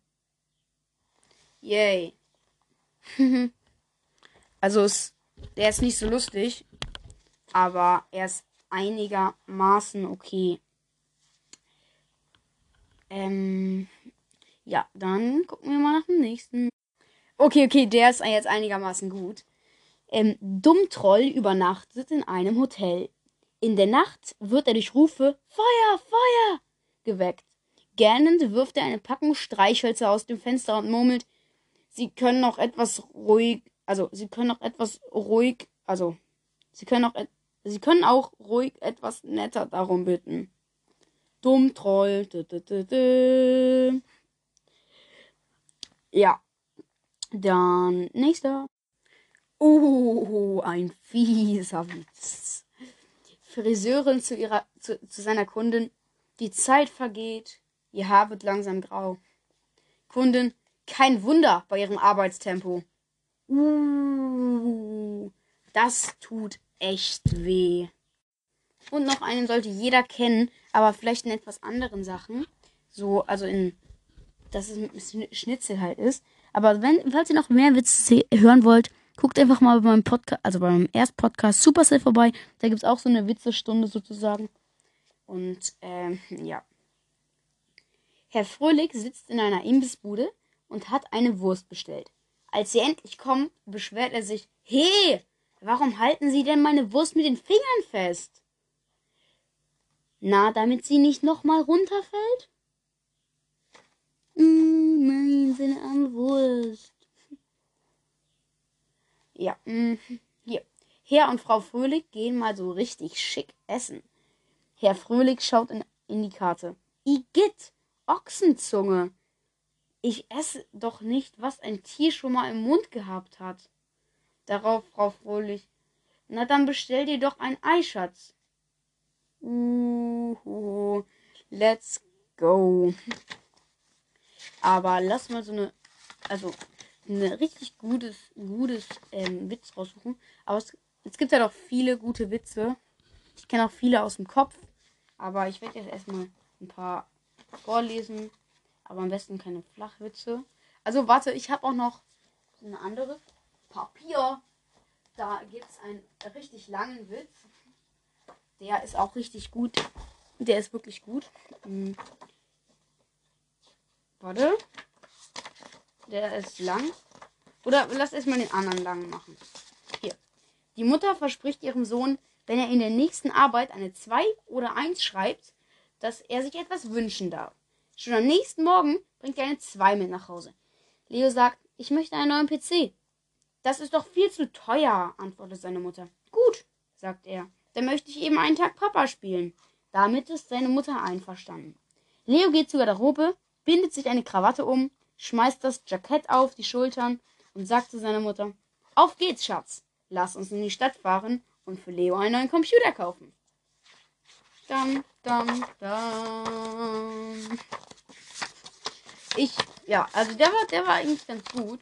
Yay. *laughs* also es, der ist nicht so lustig, aber er ist einigermaßen okay. Ähm, ja, dann gucken wir mal nach dem nächsten. Okay, okay, der ist jetzt einigermaßen gut. Ähm, Dummtroll übernachtet in einem Hotel. In der Nacht wird er durch Rufe Feuer, Feuer geweckt. Gähnend wirft er eine Packung Streichhölzer aus dem Fenster und murmelt, sie können noch etwas ruhig, also sie können noch etwas ruhig, also sie können auch, sie können auch ruhig etwas netter darum bitten. Dumm Troll. Dü, dü, dü, ja. Dann nächster. Oh, ein fieser Witz. Friseurin zu ihrer zu, zu seiner Kundin Die Zeit vergeht, ihr Haar wird langsam grau. Kundin, kein Wunder bei ihrem Arbeitstempo. Uh, das tut echt weh. Und noch einen sollte jeder kennen, aber vielleicht in etwas anderen Sachen. So, also in, dass es mit Schnitzel halt ist. Aber wenn, falls ihr noch mehr Witze hören wollt, guckt einfach mal bei meinem Podcast, also bei meinem Erstpodcast Supercell vorbei. Da gibt es auch so eine Witzestunde sozusagen. Und, ähm, ja. Herr Fröhlich sitzt in einer Imbissbude und hat eine Wurst bestellt. Als sie endlich kommen, beschwert er sich, He, warum halten Sie denn meine Wurst mit den Fingern fest? Na, damit sie nicht nochmal runterfällt? Mm, nein, seine arme Wurst. Ja, mm, hier. Herr und Frau Fröhlich gehen mal so richtig schick essen. Herr Fröhlich schaut in, in die Karte. Igitt, Ochsenzunge. Ich esse doch nicht, was ein Tier schon mal im Mund gehabt hat. Darauf Frau Fröhlich. Na dann bestell dir doch ein Eischatz. Uh, let's go. Aber lass mal so eine, also eine richtig gutes, gutes ähm, Witz raussuchen. Aber es, es gibt ja doch viele gute Witze. Ich kenne auch viele aus dem Kopf. Aber ich werde jetzt erstmal ein paar vorlesen. Aber am besten keine Flachwitze. Also warte, ich habe auch noch eine andere. Papier. Da gibt es einen richtig langen Witz. Der ist auch richtig gut. Der ist wirklich gut. Warte. Der ist lang. Oder lass erstmal den anderen lang machen. Hier. Die Mutter verspricht ihrem Sohn, wenn er in der nächsten Arbeit eine 2 oder 1 schreibt, dass er sich etwas wünschen darf. Schon am nächsten Morgen bringt er eine 2 mit nach Hause. Leo sagt, ich möchte einen neuen PC. Das ist doch viel zu teuer, antwortet seine Mutter. Gut, sagt er. Dann möchte ich eben einen Tag Papa spielen. Damit ist seine Mutter einverstanden. Leo geht zur Garderobe, bindet sich eine Krawatte um, schmeißt das Jackett auf die Schultern und sagt zu seiner Mutter, auf geht's, Schatz. Lass uns in die Stadt fahren und für Leo einen neuen Computer kaufen. Dam, dam, dam. Ich, ja, also der war, der war eigentlich ganz gut.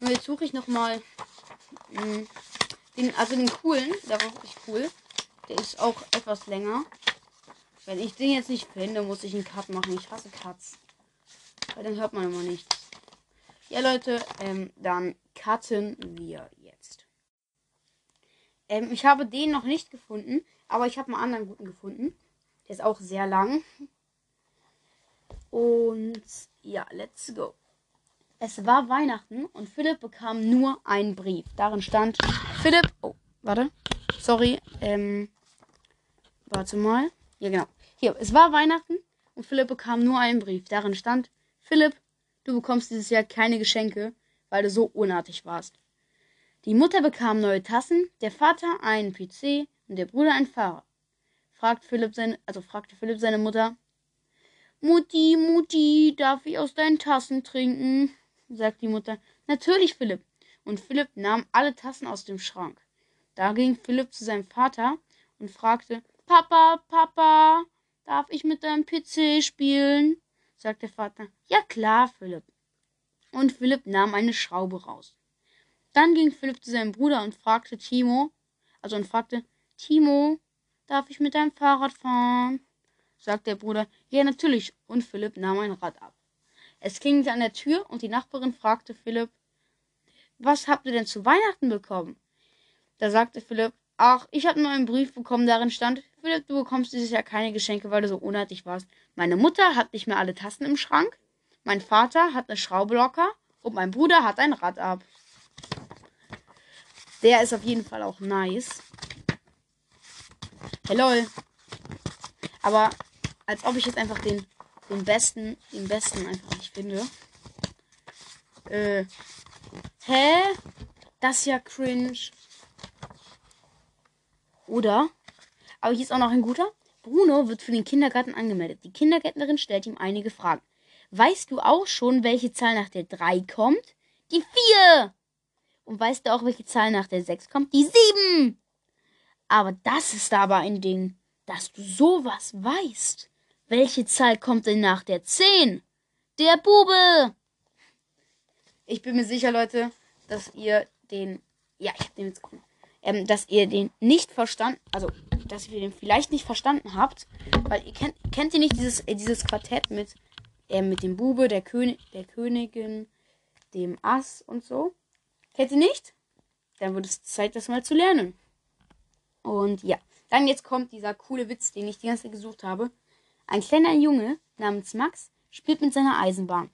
Und jetzt suche ich nochmal hm, den, also den coolen, der war wirklich cool. Der ist auch etwas länger. Wenn ich den jetzt nicht finde, muss ich einen Cut machen. Ich hasse Cuts. Weil dann hört man immer nichts. Ja, Leute, ähm, dann cutten wir jetzt. Ähm, ich habe den noch nicht gefunden, aber ich habe einen anderen guten gefunden. Der ist auch sehr lang. Und ja, let's go. Es war Weihnachten und Philipp bekam nur einen Brief. Darin stand Philipp. Oh, warte. Sorry. Ähm, warte mal. Ja, genau. Hier, es war Weihnachten und Philipp bekam nur einen Brief. Darin stand Philipp, du bekommst dieses Jahr keine Geschenke, weil du so unartig warst. Die Mutter bekam neue Tassen, der Vater einen PC und der Bruder ein Fahrrad. Fragt Philipp seine, also fragte Philipp seine Mutter. Mutti, Mutti, darf ich aus deinen Tassen trinken? sagt die Mutter. Natürlich, Philipp. Und Philipp nahm alle Tassen aus dem Schrank. Da ging Philipp zu seinem Vater und fragte, Papa, Papa, darf ich mit deinem PC spielen? Sagt der Vater. Ja klar, Philipp. Und Philipp nahm eine Schraube raus. Dann ging Philipp zu seinem Bruder und fragte Timo, also und fragte, Timo, darf ich mit deinem Fahrrad fahren? sagt der Bruder, ja natürlich, und Philipp nahm ein Rad ab. Es klingelte an der Tür und die Nachbarin fragte Philipp, was habt ihr denn zu Weihnachten bekommen? Da sagte Philipp, ach, ich habe nur einen Brief bekommen, darin stand, Philipp, du bekommst dieses Jahr keine Geschenke, weil du so unartig warst. Meine Mutter hat nicht mehr alle Tassen im Schrank. Mein Vater hat eine Schraube locker. Und mein Bruder hat ein Rad ab. Der ist auf jeden Fall auch nice. Hey Aber als ob ich jetzt einfach den, den besten, den besten einfach nicht finde. Äh. Hä? Das ist ja cringe. Oder? Aber hier ist auch noch ein guter. Bruno wird für den Kindergarten angemeldet. Die Kindergärtnerin stellt ihm einige Fragen. Weißt du auch schon, welche Zahl nach der 3 kommt? Die 4! Und weißt du auch, welche Zahl nach der 6 kommt? Die 7! Aber das ist aber ein Ding, dass du sowas weißt. welche Zahl kommt denn nach der 10? Der Bube! Ich bin mir sicher, Leute, dass ihr den. Ja, ich hab den jetzt gefunden. Ähm, dass ihr den nicht verstanden. Also, dass ihr den vielleicht nicht verstanden habt. Weil ihr kennt, kennt ihr nicht dieses, äh, dieses Quartett mit, äh, mit dem Bube, der König, der Königin, dem Ass und so? Kennt ihr nicht? Dann wird es Zeit, das mal zu lernen. Und ja, dann jetzt kommt dieser coole Witz, den ich die ganze Zeit gesucht habe. Ein kleiner Junge namens Max spielt mit seiner Eisenbahn.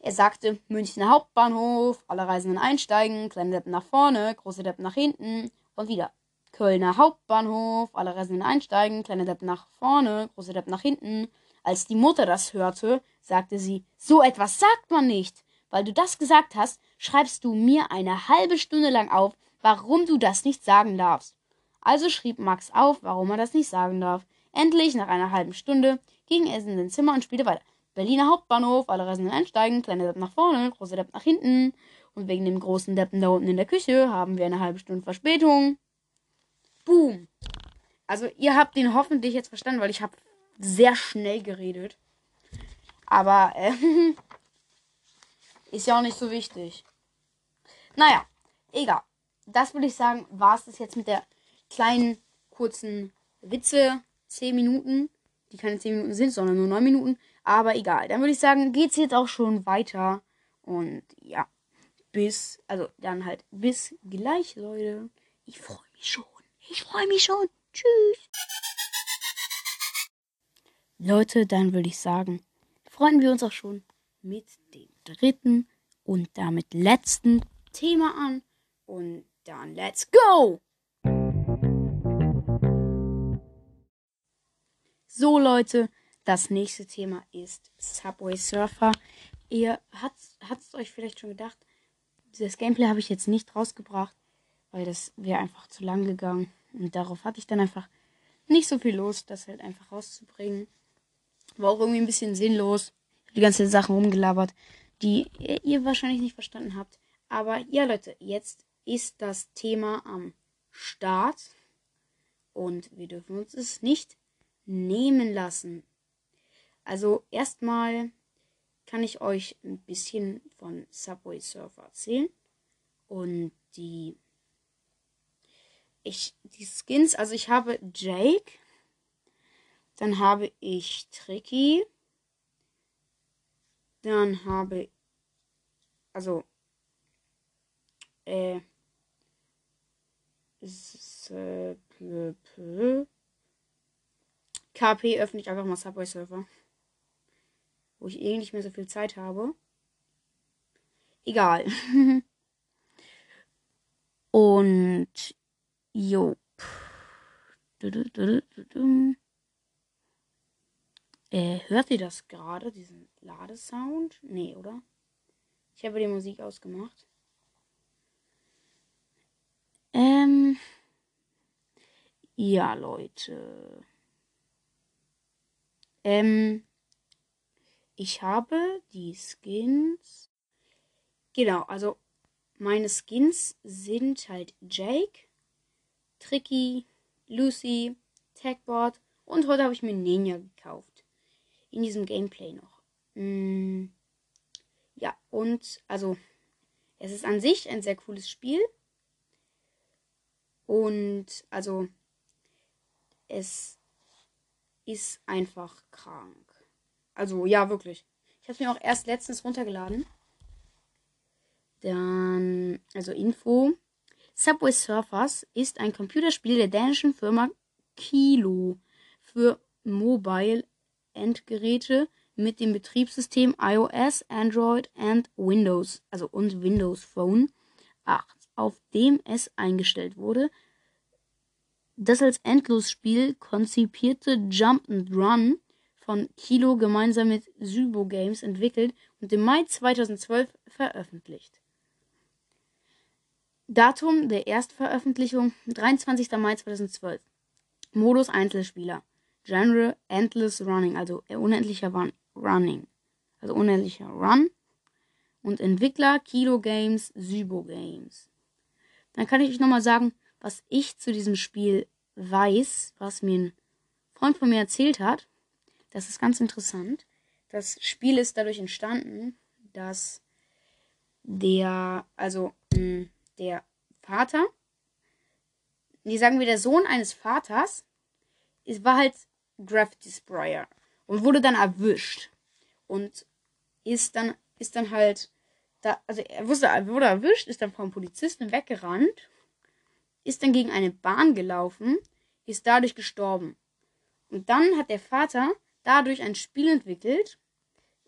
Er sagte, Münchner Hauptbahnhof, alle Reisenden einsteigen, kleine Deppen nach vorne, große Deppen nach hinten und wieder. Kölner Hauptbahnhof, alle Reisenden einsteigen, kleine Deppen nach vorne, große Deppen nach hinten. Als die Mutter das hörte, sagte sie, so etwas sagt man nicht. Weil du das gesagt hast, schreibst du mir eine halbe Stunde lang auf, warum du das nicht sagen darfst. Also schrieb Max auf, warum er das nicht sagen darf. Endlich, nach einer halben Stunde, ging er in sein Zimmer und spielte weiter. Berliner Hauptbahnhof, alle Reisenden einsteigen, kleine Deppen nach vorne, große Deppen nach hinten. Und wegen dem großen Deppen da unten in der Küche haben wir eine halbe Stunde Verspätung. Boom. Also ihr habt den hoffentlich jetzt verstanden, weil ich habe sehr schnell geredet. Aber äh, *laughs* ist ja auch nicht so wichtig. Naja, egal. Das würde ich sagen, war es das jetzt mit der kleinen, kurzen Witze. 10 Minuten. Die keine 10 Minuten sind, sondern nur 9 Minuten. Aber egal. Dann würde ich sagen, geht's jetzt auch schon weiter. Und ja, bis, also dann halt bis gleich, Leute. Ich freue mich schon. Ich freue mich schon. Tschüss. Leute, dann würde ich sagen, freuen wir uns auch schon mit dem dritten und damit letzten Thema an. Und dann let's go! So Leute, das nächste Thema ist Subway Surfer. Ihr hat es euch vielleicht schon gedacht, das Gameplay habe ich jetzt nicht rausgebracht, weil das wäre einfach zu lang gegangen. Und darauf hatte ich dann einfach nicht so viel Lust, das halt einfach rauszubringen. War auch irgendwie ein bisschen sinnlos. Die ganze Sachen rumgelabert, die ihr wahrscheinlich nicht verstanden habt. Aber ja, Leute, jetzt ist das Thema am Start. Und wir dürfen uns es nicht nehmen lassen. Also erstmal kann ich euch ein bisschen von Subway Surfer erzählen und die ich die Skins, also ich habe Jake, dann habe ich Tricky, dann habe also äh, KP öffne ich einfach mal Subway Surfer. Wo ich eh nicht mehr so viel Zeit habe. Egal. *laughs* Und jo. Äh, hört ihr das gerade, diesen Ladesound? Nee, oder? Ich habe die Musik ausgemacht. Ähm. Ja, Leute. Ähm, ich habe die Skins. Genau, also meine Skins sind halt Jake, Tricky, Lucy, Tagboard und heute habe ich mir Ninja gekauft. In diesem Gameplay noch. Mm, ja, und also es ist an sich ein sehr cooles Spiel. Und also es ist einfach krank. Also ja, wirklich. Ich habe es mir auch erst letztens runtergeladen. Dann, also Info. Subway Surfers ist ein Computerspiel der dänischen Firma Kilo für Mobile Endgeräte mit dem Betriebssystem iOS, Android und Windows, also und Windows Phone 8, auf dem es eingestellt wurde das als Endlosspiel konzipierte Jump and Run von Kilo gemeinsam mit Sybo Games entwickelt und im Mai 2012 veröffentlicht. Datum der Erstveröffentlichung 23. Mai 2012. Modus Einzelspieler. Genre Endless Running, also unendlicher Run, Running. Also unendlicher Run. Und Entwickler Kilo Games, Sybo Games. Dann kann ich euch nochmal sagen, was ich zu diesem Spiel weiß, was mir ein Freund von mir erzählt hat. Das ist ganz interessant. Das Spiel ist dadurch entstanden, dass der, also mh, der Vater, die sagen wir, der Sohn eines Vaters, es war halt Graffiti Sprayer und wurde dann erwischt und ist dann ist dann halt da, also er wusste, er wurde erwischt, ist dann vom Polizisten weggerannt, ist dann gegen eine Bahn gelaufen, ist dadurch gestorben. Und dann hat der Vater dadurch ein Spiel entwickelt,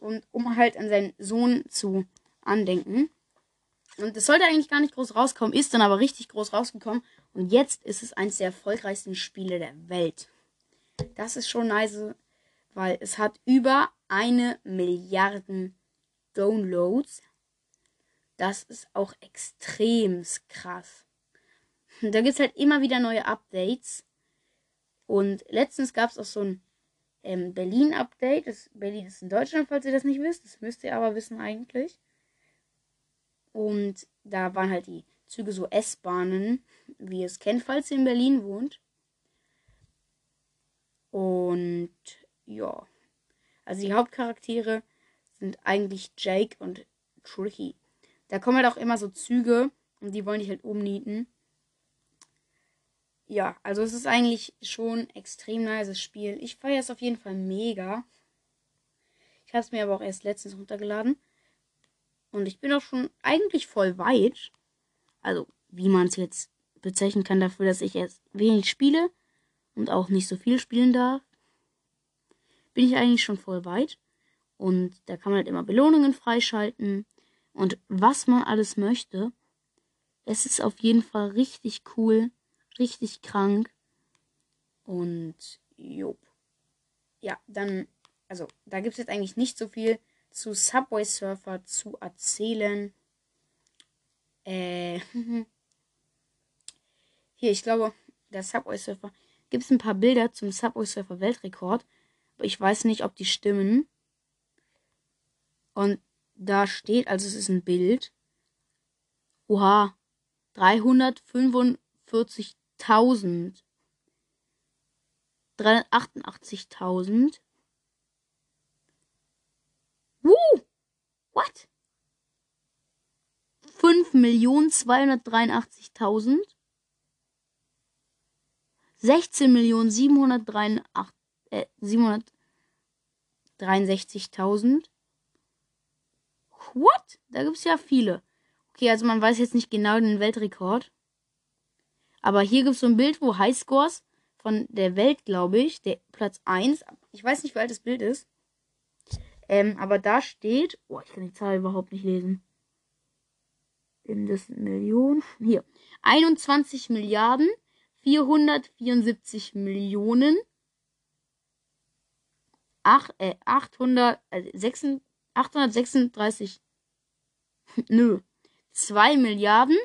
und, um halt an seinen Sohn zu andenken. Und es sollte eigentlich gar nicht groß rauskommen, ist dann aber richtig groß rausgekommen. Und jetzt ist es eines der erfolgreichsten Spiele der Welt. Das ist schon nice, weil es hat über eine Milliarden Downloads. Das ist auch extrem krass. Da gibt es halt immer wieder neue Updates. Und letztens gab es auch so ein ähm, Berlin-Update. Berlin ist in Deutschland, falls ihr das nicht wisst. Das müsst ihr aber wissen eigentlich. Und da waren halt die Züge so S-Bahnen, wie ihr es kennt, falls ihr in Berlin wohnt. Und ja. Also die Hauptcharaktere sind eigentlich Jake und Tricky. Da kommen halt auch immer so Züge und die wollen dich halt umnieten. Ja, also es ist eigentlich schon extrem nice Spiel. Ich feiere es auf jeden Fall mega. Ich habe es mir aber auch erst letztens runtergeladen. Und ich bin auch schon eigentlich voll weit. Also, wie man es jetzt bezeichnen kann dafür, dass ich erst wenig spiele und auch nicht so viel spielen darf, bin ich eigentlich schon voll weit. Und da kann man halt immer Belohnungen freischalten und was man alles möchte. Es ist auf jeden Fall richtig cool, richtig krank. Und jo. Ja, dann, also da gibt es jetzt eigentlich nicht so viel zu Subway Surfer zu erzählen. Äh, *laughs* hier, ich glaube, der Subway Surfer. Gibt es ein paar Bilder zum Subway Surfer Weltrekord. Aber ich weiß nicht, ob die stimmen. Und da steht, also es ist ein Bild. Oha. 345.000. 388.000. Woo! What? 5.283.000. 16.763.000. What? Da gibt es ja viele. Okay, also man weiß jetzt nicht genau den Weltrekord. Aber hier gibt es so ein Bild, wo Highscores von der Welt, glaube ich, der Platz 1. Ich weiß nicht, wie alt das Bild ist. Ähm, aber da steht. Oh, ich kann die Zahl überhaupt nicht lesen. In das Millionen. Hier. 21 *laughs* Milliarden 474 Millionen 8, äh, 800, äh, 6, 836, nö, 2 Milliarden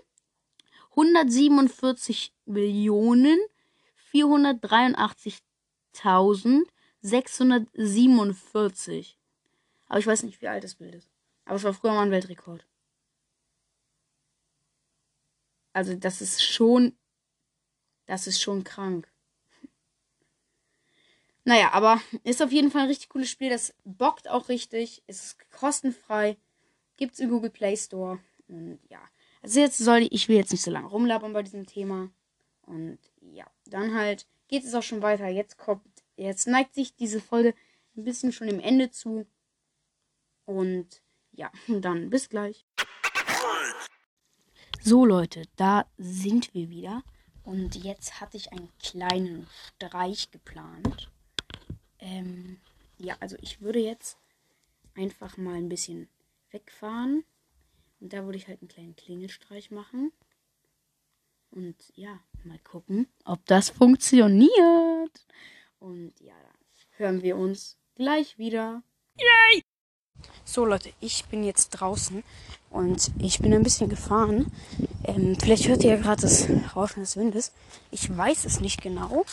147 Millionen 483.647. Aber ich weiß nicht, wie alt das Bild ist. Aber es war früher mal ein Weltrekord. Also das ist schon, das ist schon krank. Naja, aber ist auf jeden Fall ein richtig cooles Spiel. Das bockt auch richtig. Ist kostenfrei. Gibt's im Google Play Store. Und ja. Also jetzt soll ich, will jetzt nicht so lange rumlabern bei diesem Thema. Und ja, dann halt geht es auch schon weiter. Jetzt kommt, jetzt neigt sich diese Folge ein bisschen schon dem Ende zu. Und ja, *laughs* dann bis gleich. So Leute, da sind wir wieder. Und jetzt hatte ich einen kleinen Streich geplant. Ähm, ja, also ich würde jetzt einfach mal ein bisschen wegfahren. Und da würde ich halt einen kleinen Klingelstreich machen. Und ja, mal gucken, ob das funktioniert. Und ja, dann hören wir uns gleich wieder. Yay! So Leute, ich bin jetzt draußen und ich bin ein bisschen gefahren. Ähm, vielleicht hört ihr ja gerade das Rauschen des Windes. Ich weiß es nicht genau.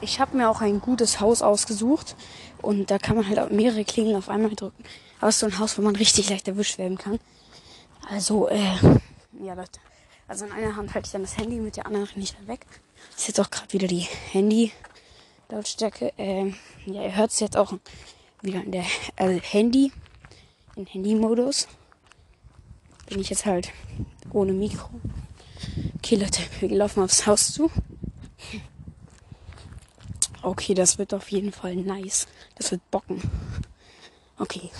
Ich habe mir auch ein gutes Haus ausgesucht und da kann man halt auch mehrere Klingeln auf einmal drücken. Aber es ist so ein Haus, wo man richtig leicht erwischt werden kann. Also, äh, ja Leute. Also in einer Hand halte ich dann das Handy, mit der anderen renne ich dann weg. Das ist jetzt auch gerade wieder die Handy Lautstärke. Ähm, ja, ihr hört es jetzt auch wieder in der also Handy, in Handy-Modus. Bin ich jetzt halt ohne Mikro. Okay, Leute, wir laufen aufs Haus zu. Okay, das wird auf jeden Fall nice. Das wird bocken. Okay.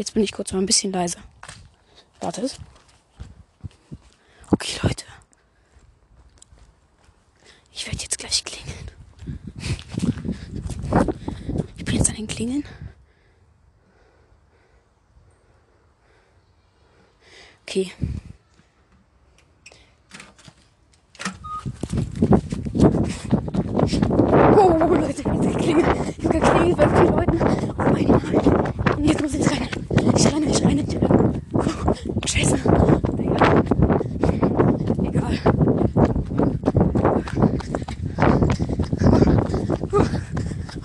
Jetzt bin ich kurz mal ein bisschen leiser. Wartet. Okay, Leute. Ich werde jetzt gleich klingeln. Ich bin jetzt an den Klingeln. Okay. Oh, Leute, jetzt klingelt. Ich habe geklingelt bei vielen Leuten. Oh mein Gott. Und jetzt muss ich rein. Ich renne, ich renne. Scheiße. Egal. Egal.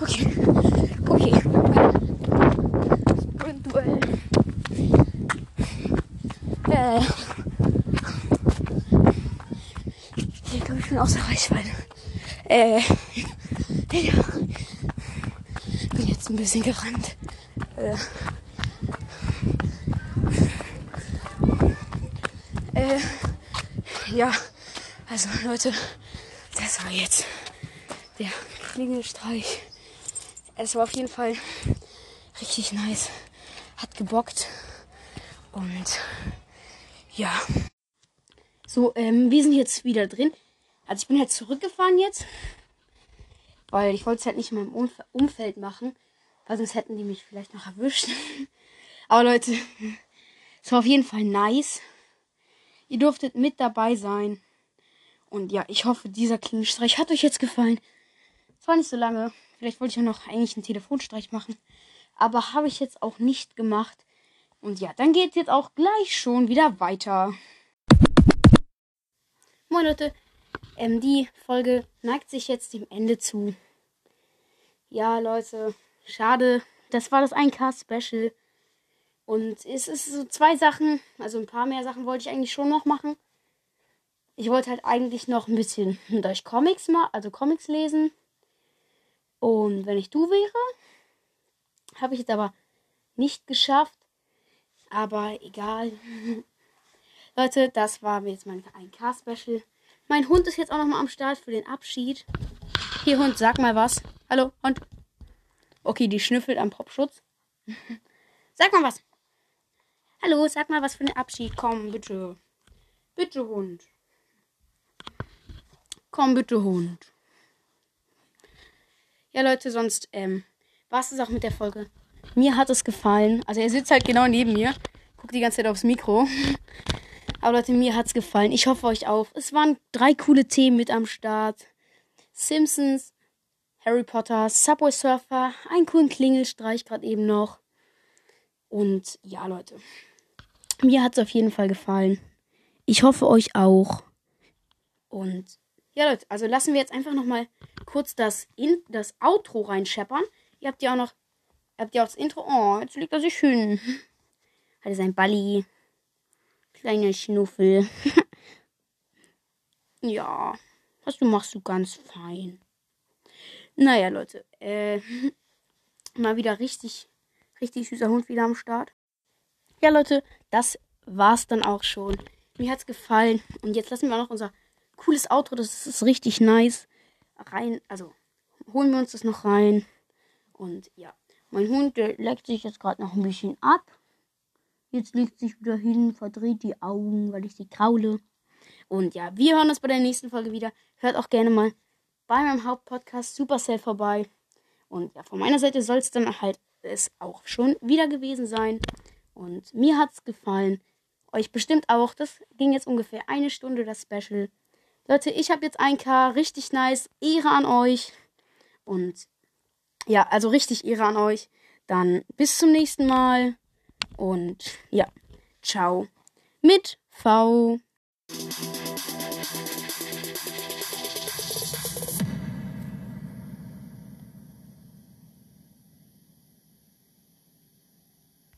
Okay. Okay. Sprintuell. Äh. Ich glaube, ich bin außer Reichweite. Äh. Ja. Bin jetzt ein bisschen gerannt. Äh. Äh. Ja. Also, Leute. Das war jetzt der Klingelstreich. Es war auf jeden Fall richtig nice. Hat gebockt. Und ja. So, ähm, wir sind jetzt wieder drin. Also ich bin halt zurückgefahren jetzt. Weil ich wollte es halt nicht in meinem Umf Umfeld machen. Weil sonst hätten die mich vielleicht noch erwischt. *laughs* Aber Leute, es war auf jeden Fall nice. Ihr durftet mit dabei sein. Und ja, ich hoffe, dieser Klingelstreich hat euch jetzt gefallen. Es war nicht so lange. Vielleicht wollte ich ja noch eigentlich einen Telefonstreich machen. Aber habe ich jetzt auch nicht gemacht. Und ja, dann geht jetzt auch gleich schon wieder weiter. Moin Leute, ähm, die Folge neigt sich jetzt dem Ende zu. Ja, Leute, schade. Das war das 1K-Special. Und es ist so zwei Sachen, also ein paar mehr Sachen wollte ich eigentlich schon noch machen. Ich wollte halt eigentlich noch ein bisschen durch Comics mal, also Comics lesen. Und wenn ich du wäre, habe ich jetzt aber nicht geschafft. Aber egal. *laughs* Leute, das war jetzt mein 1K-Special. Mein Hund ist jetzt auch nochmal am Start für den Abschied. Hier, Hund, sag mal was. Hallo, Hund. Okay, die schnüffelt am Popschutz. *laughs* sag mal was. Hallo, sag mal was für den Abschied. Komm, bitte. Bitte, Hund. Komm, bitte, Hund. Ja, Leute, sonst ähm, war es auch mit der Folge. Mir hat es gefallen. Also er sitzt halt genau neben mir. Guckt die ganze Zeit aufs Mikro. *laughs* Aber Leute, mir hat es gefallen. Ich hoffe euch auch. Es waren drei coole Themen mit am Start. Simpsons, Harry Potter, Subway Surfer, einen coolen Klingelstreich gerade eben noch. Und ja, Leute. Mir hat es auf jeden Fall gefallen. Ich hoffe euch auch. Und ja, Leute, also lassen wir jetzt einfach nochmal kurz das, In das Outro reinscheppern. Ihr habt ja auch noch, habt ja auch das Intro. Oh, jetzt liegt er sich. *laughs* Hat er sein Balli. Kleiner Schnuffel. *laughs* ja, das machst du ganz fein. Naja, Leute, äh, *laughs* mal wieder richtig, richtig süßer Hund wieder am Start. Ja, Leute, das war's dann auch schon. Mir hat's gefallen. Und jetzt lassen wir noch unser cooles Outro. Das ist richtig nice. Rein, also holen wir uns das noch rein. Und ja, mein Hund, der leckt sich jetzt gerade noch ein bisschen ab. Jetzt legt sich wieder hin, verdreht die Augen, weil ich sie kraule. Und ja, wir hören uns bei der nächsten Folge wieder. Hört auch gerne mal bei meinem Hauptpodcast Supercell vorbei. Und ja, von meiner Seite soll es dann halt es auch schon wieder gewesen sein. Und mir hat's gefallen. Euch bestimmt auch. Das ging jetzt ungefähr eine Stunde, das Special. Leute, ich habe jetzt 1K. Richtig nice. Ehre an euch. Und ja, also richtig Ehre an euch. Dann bis zum nächsten Mal. Und ja, ciao. Mit V.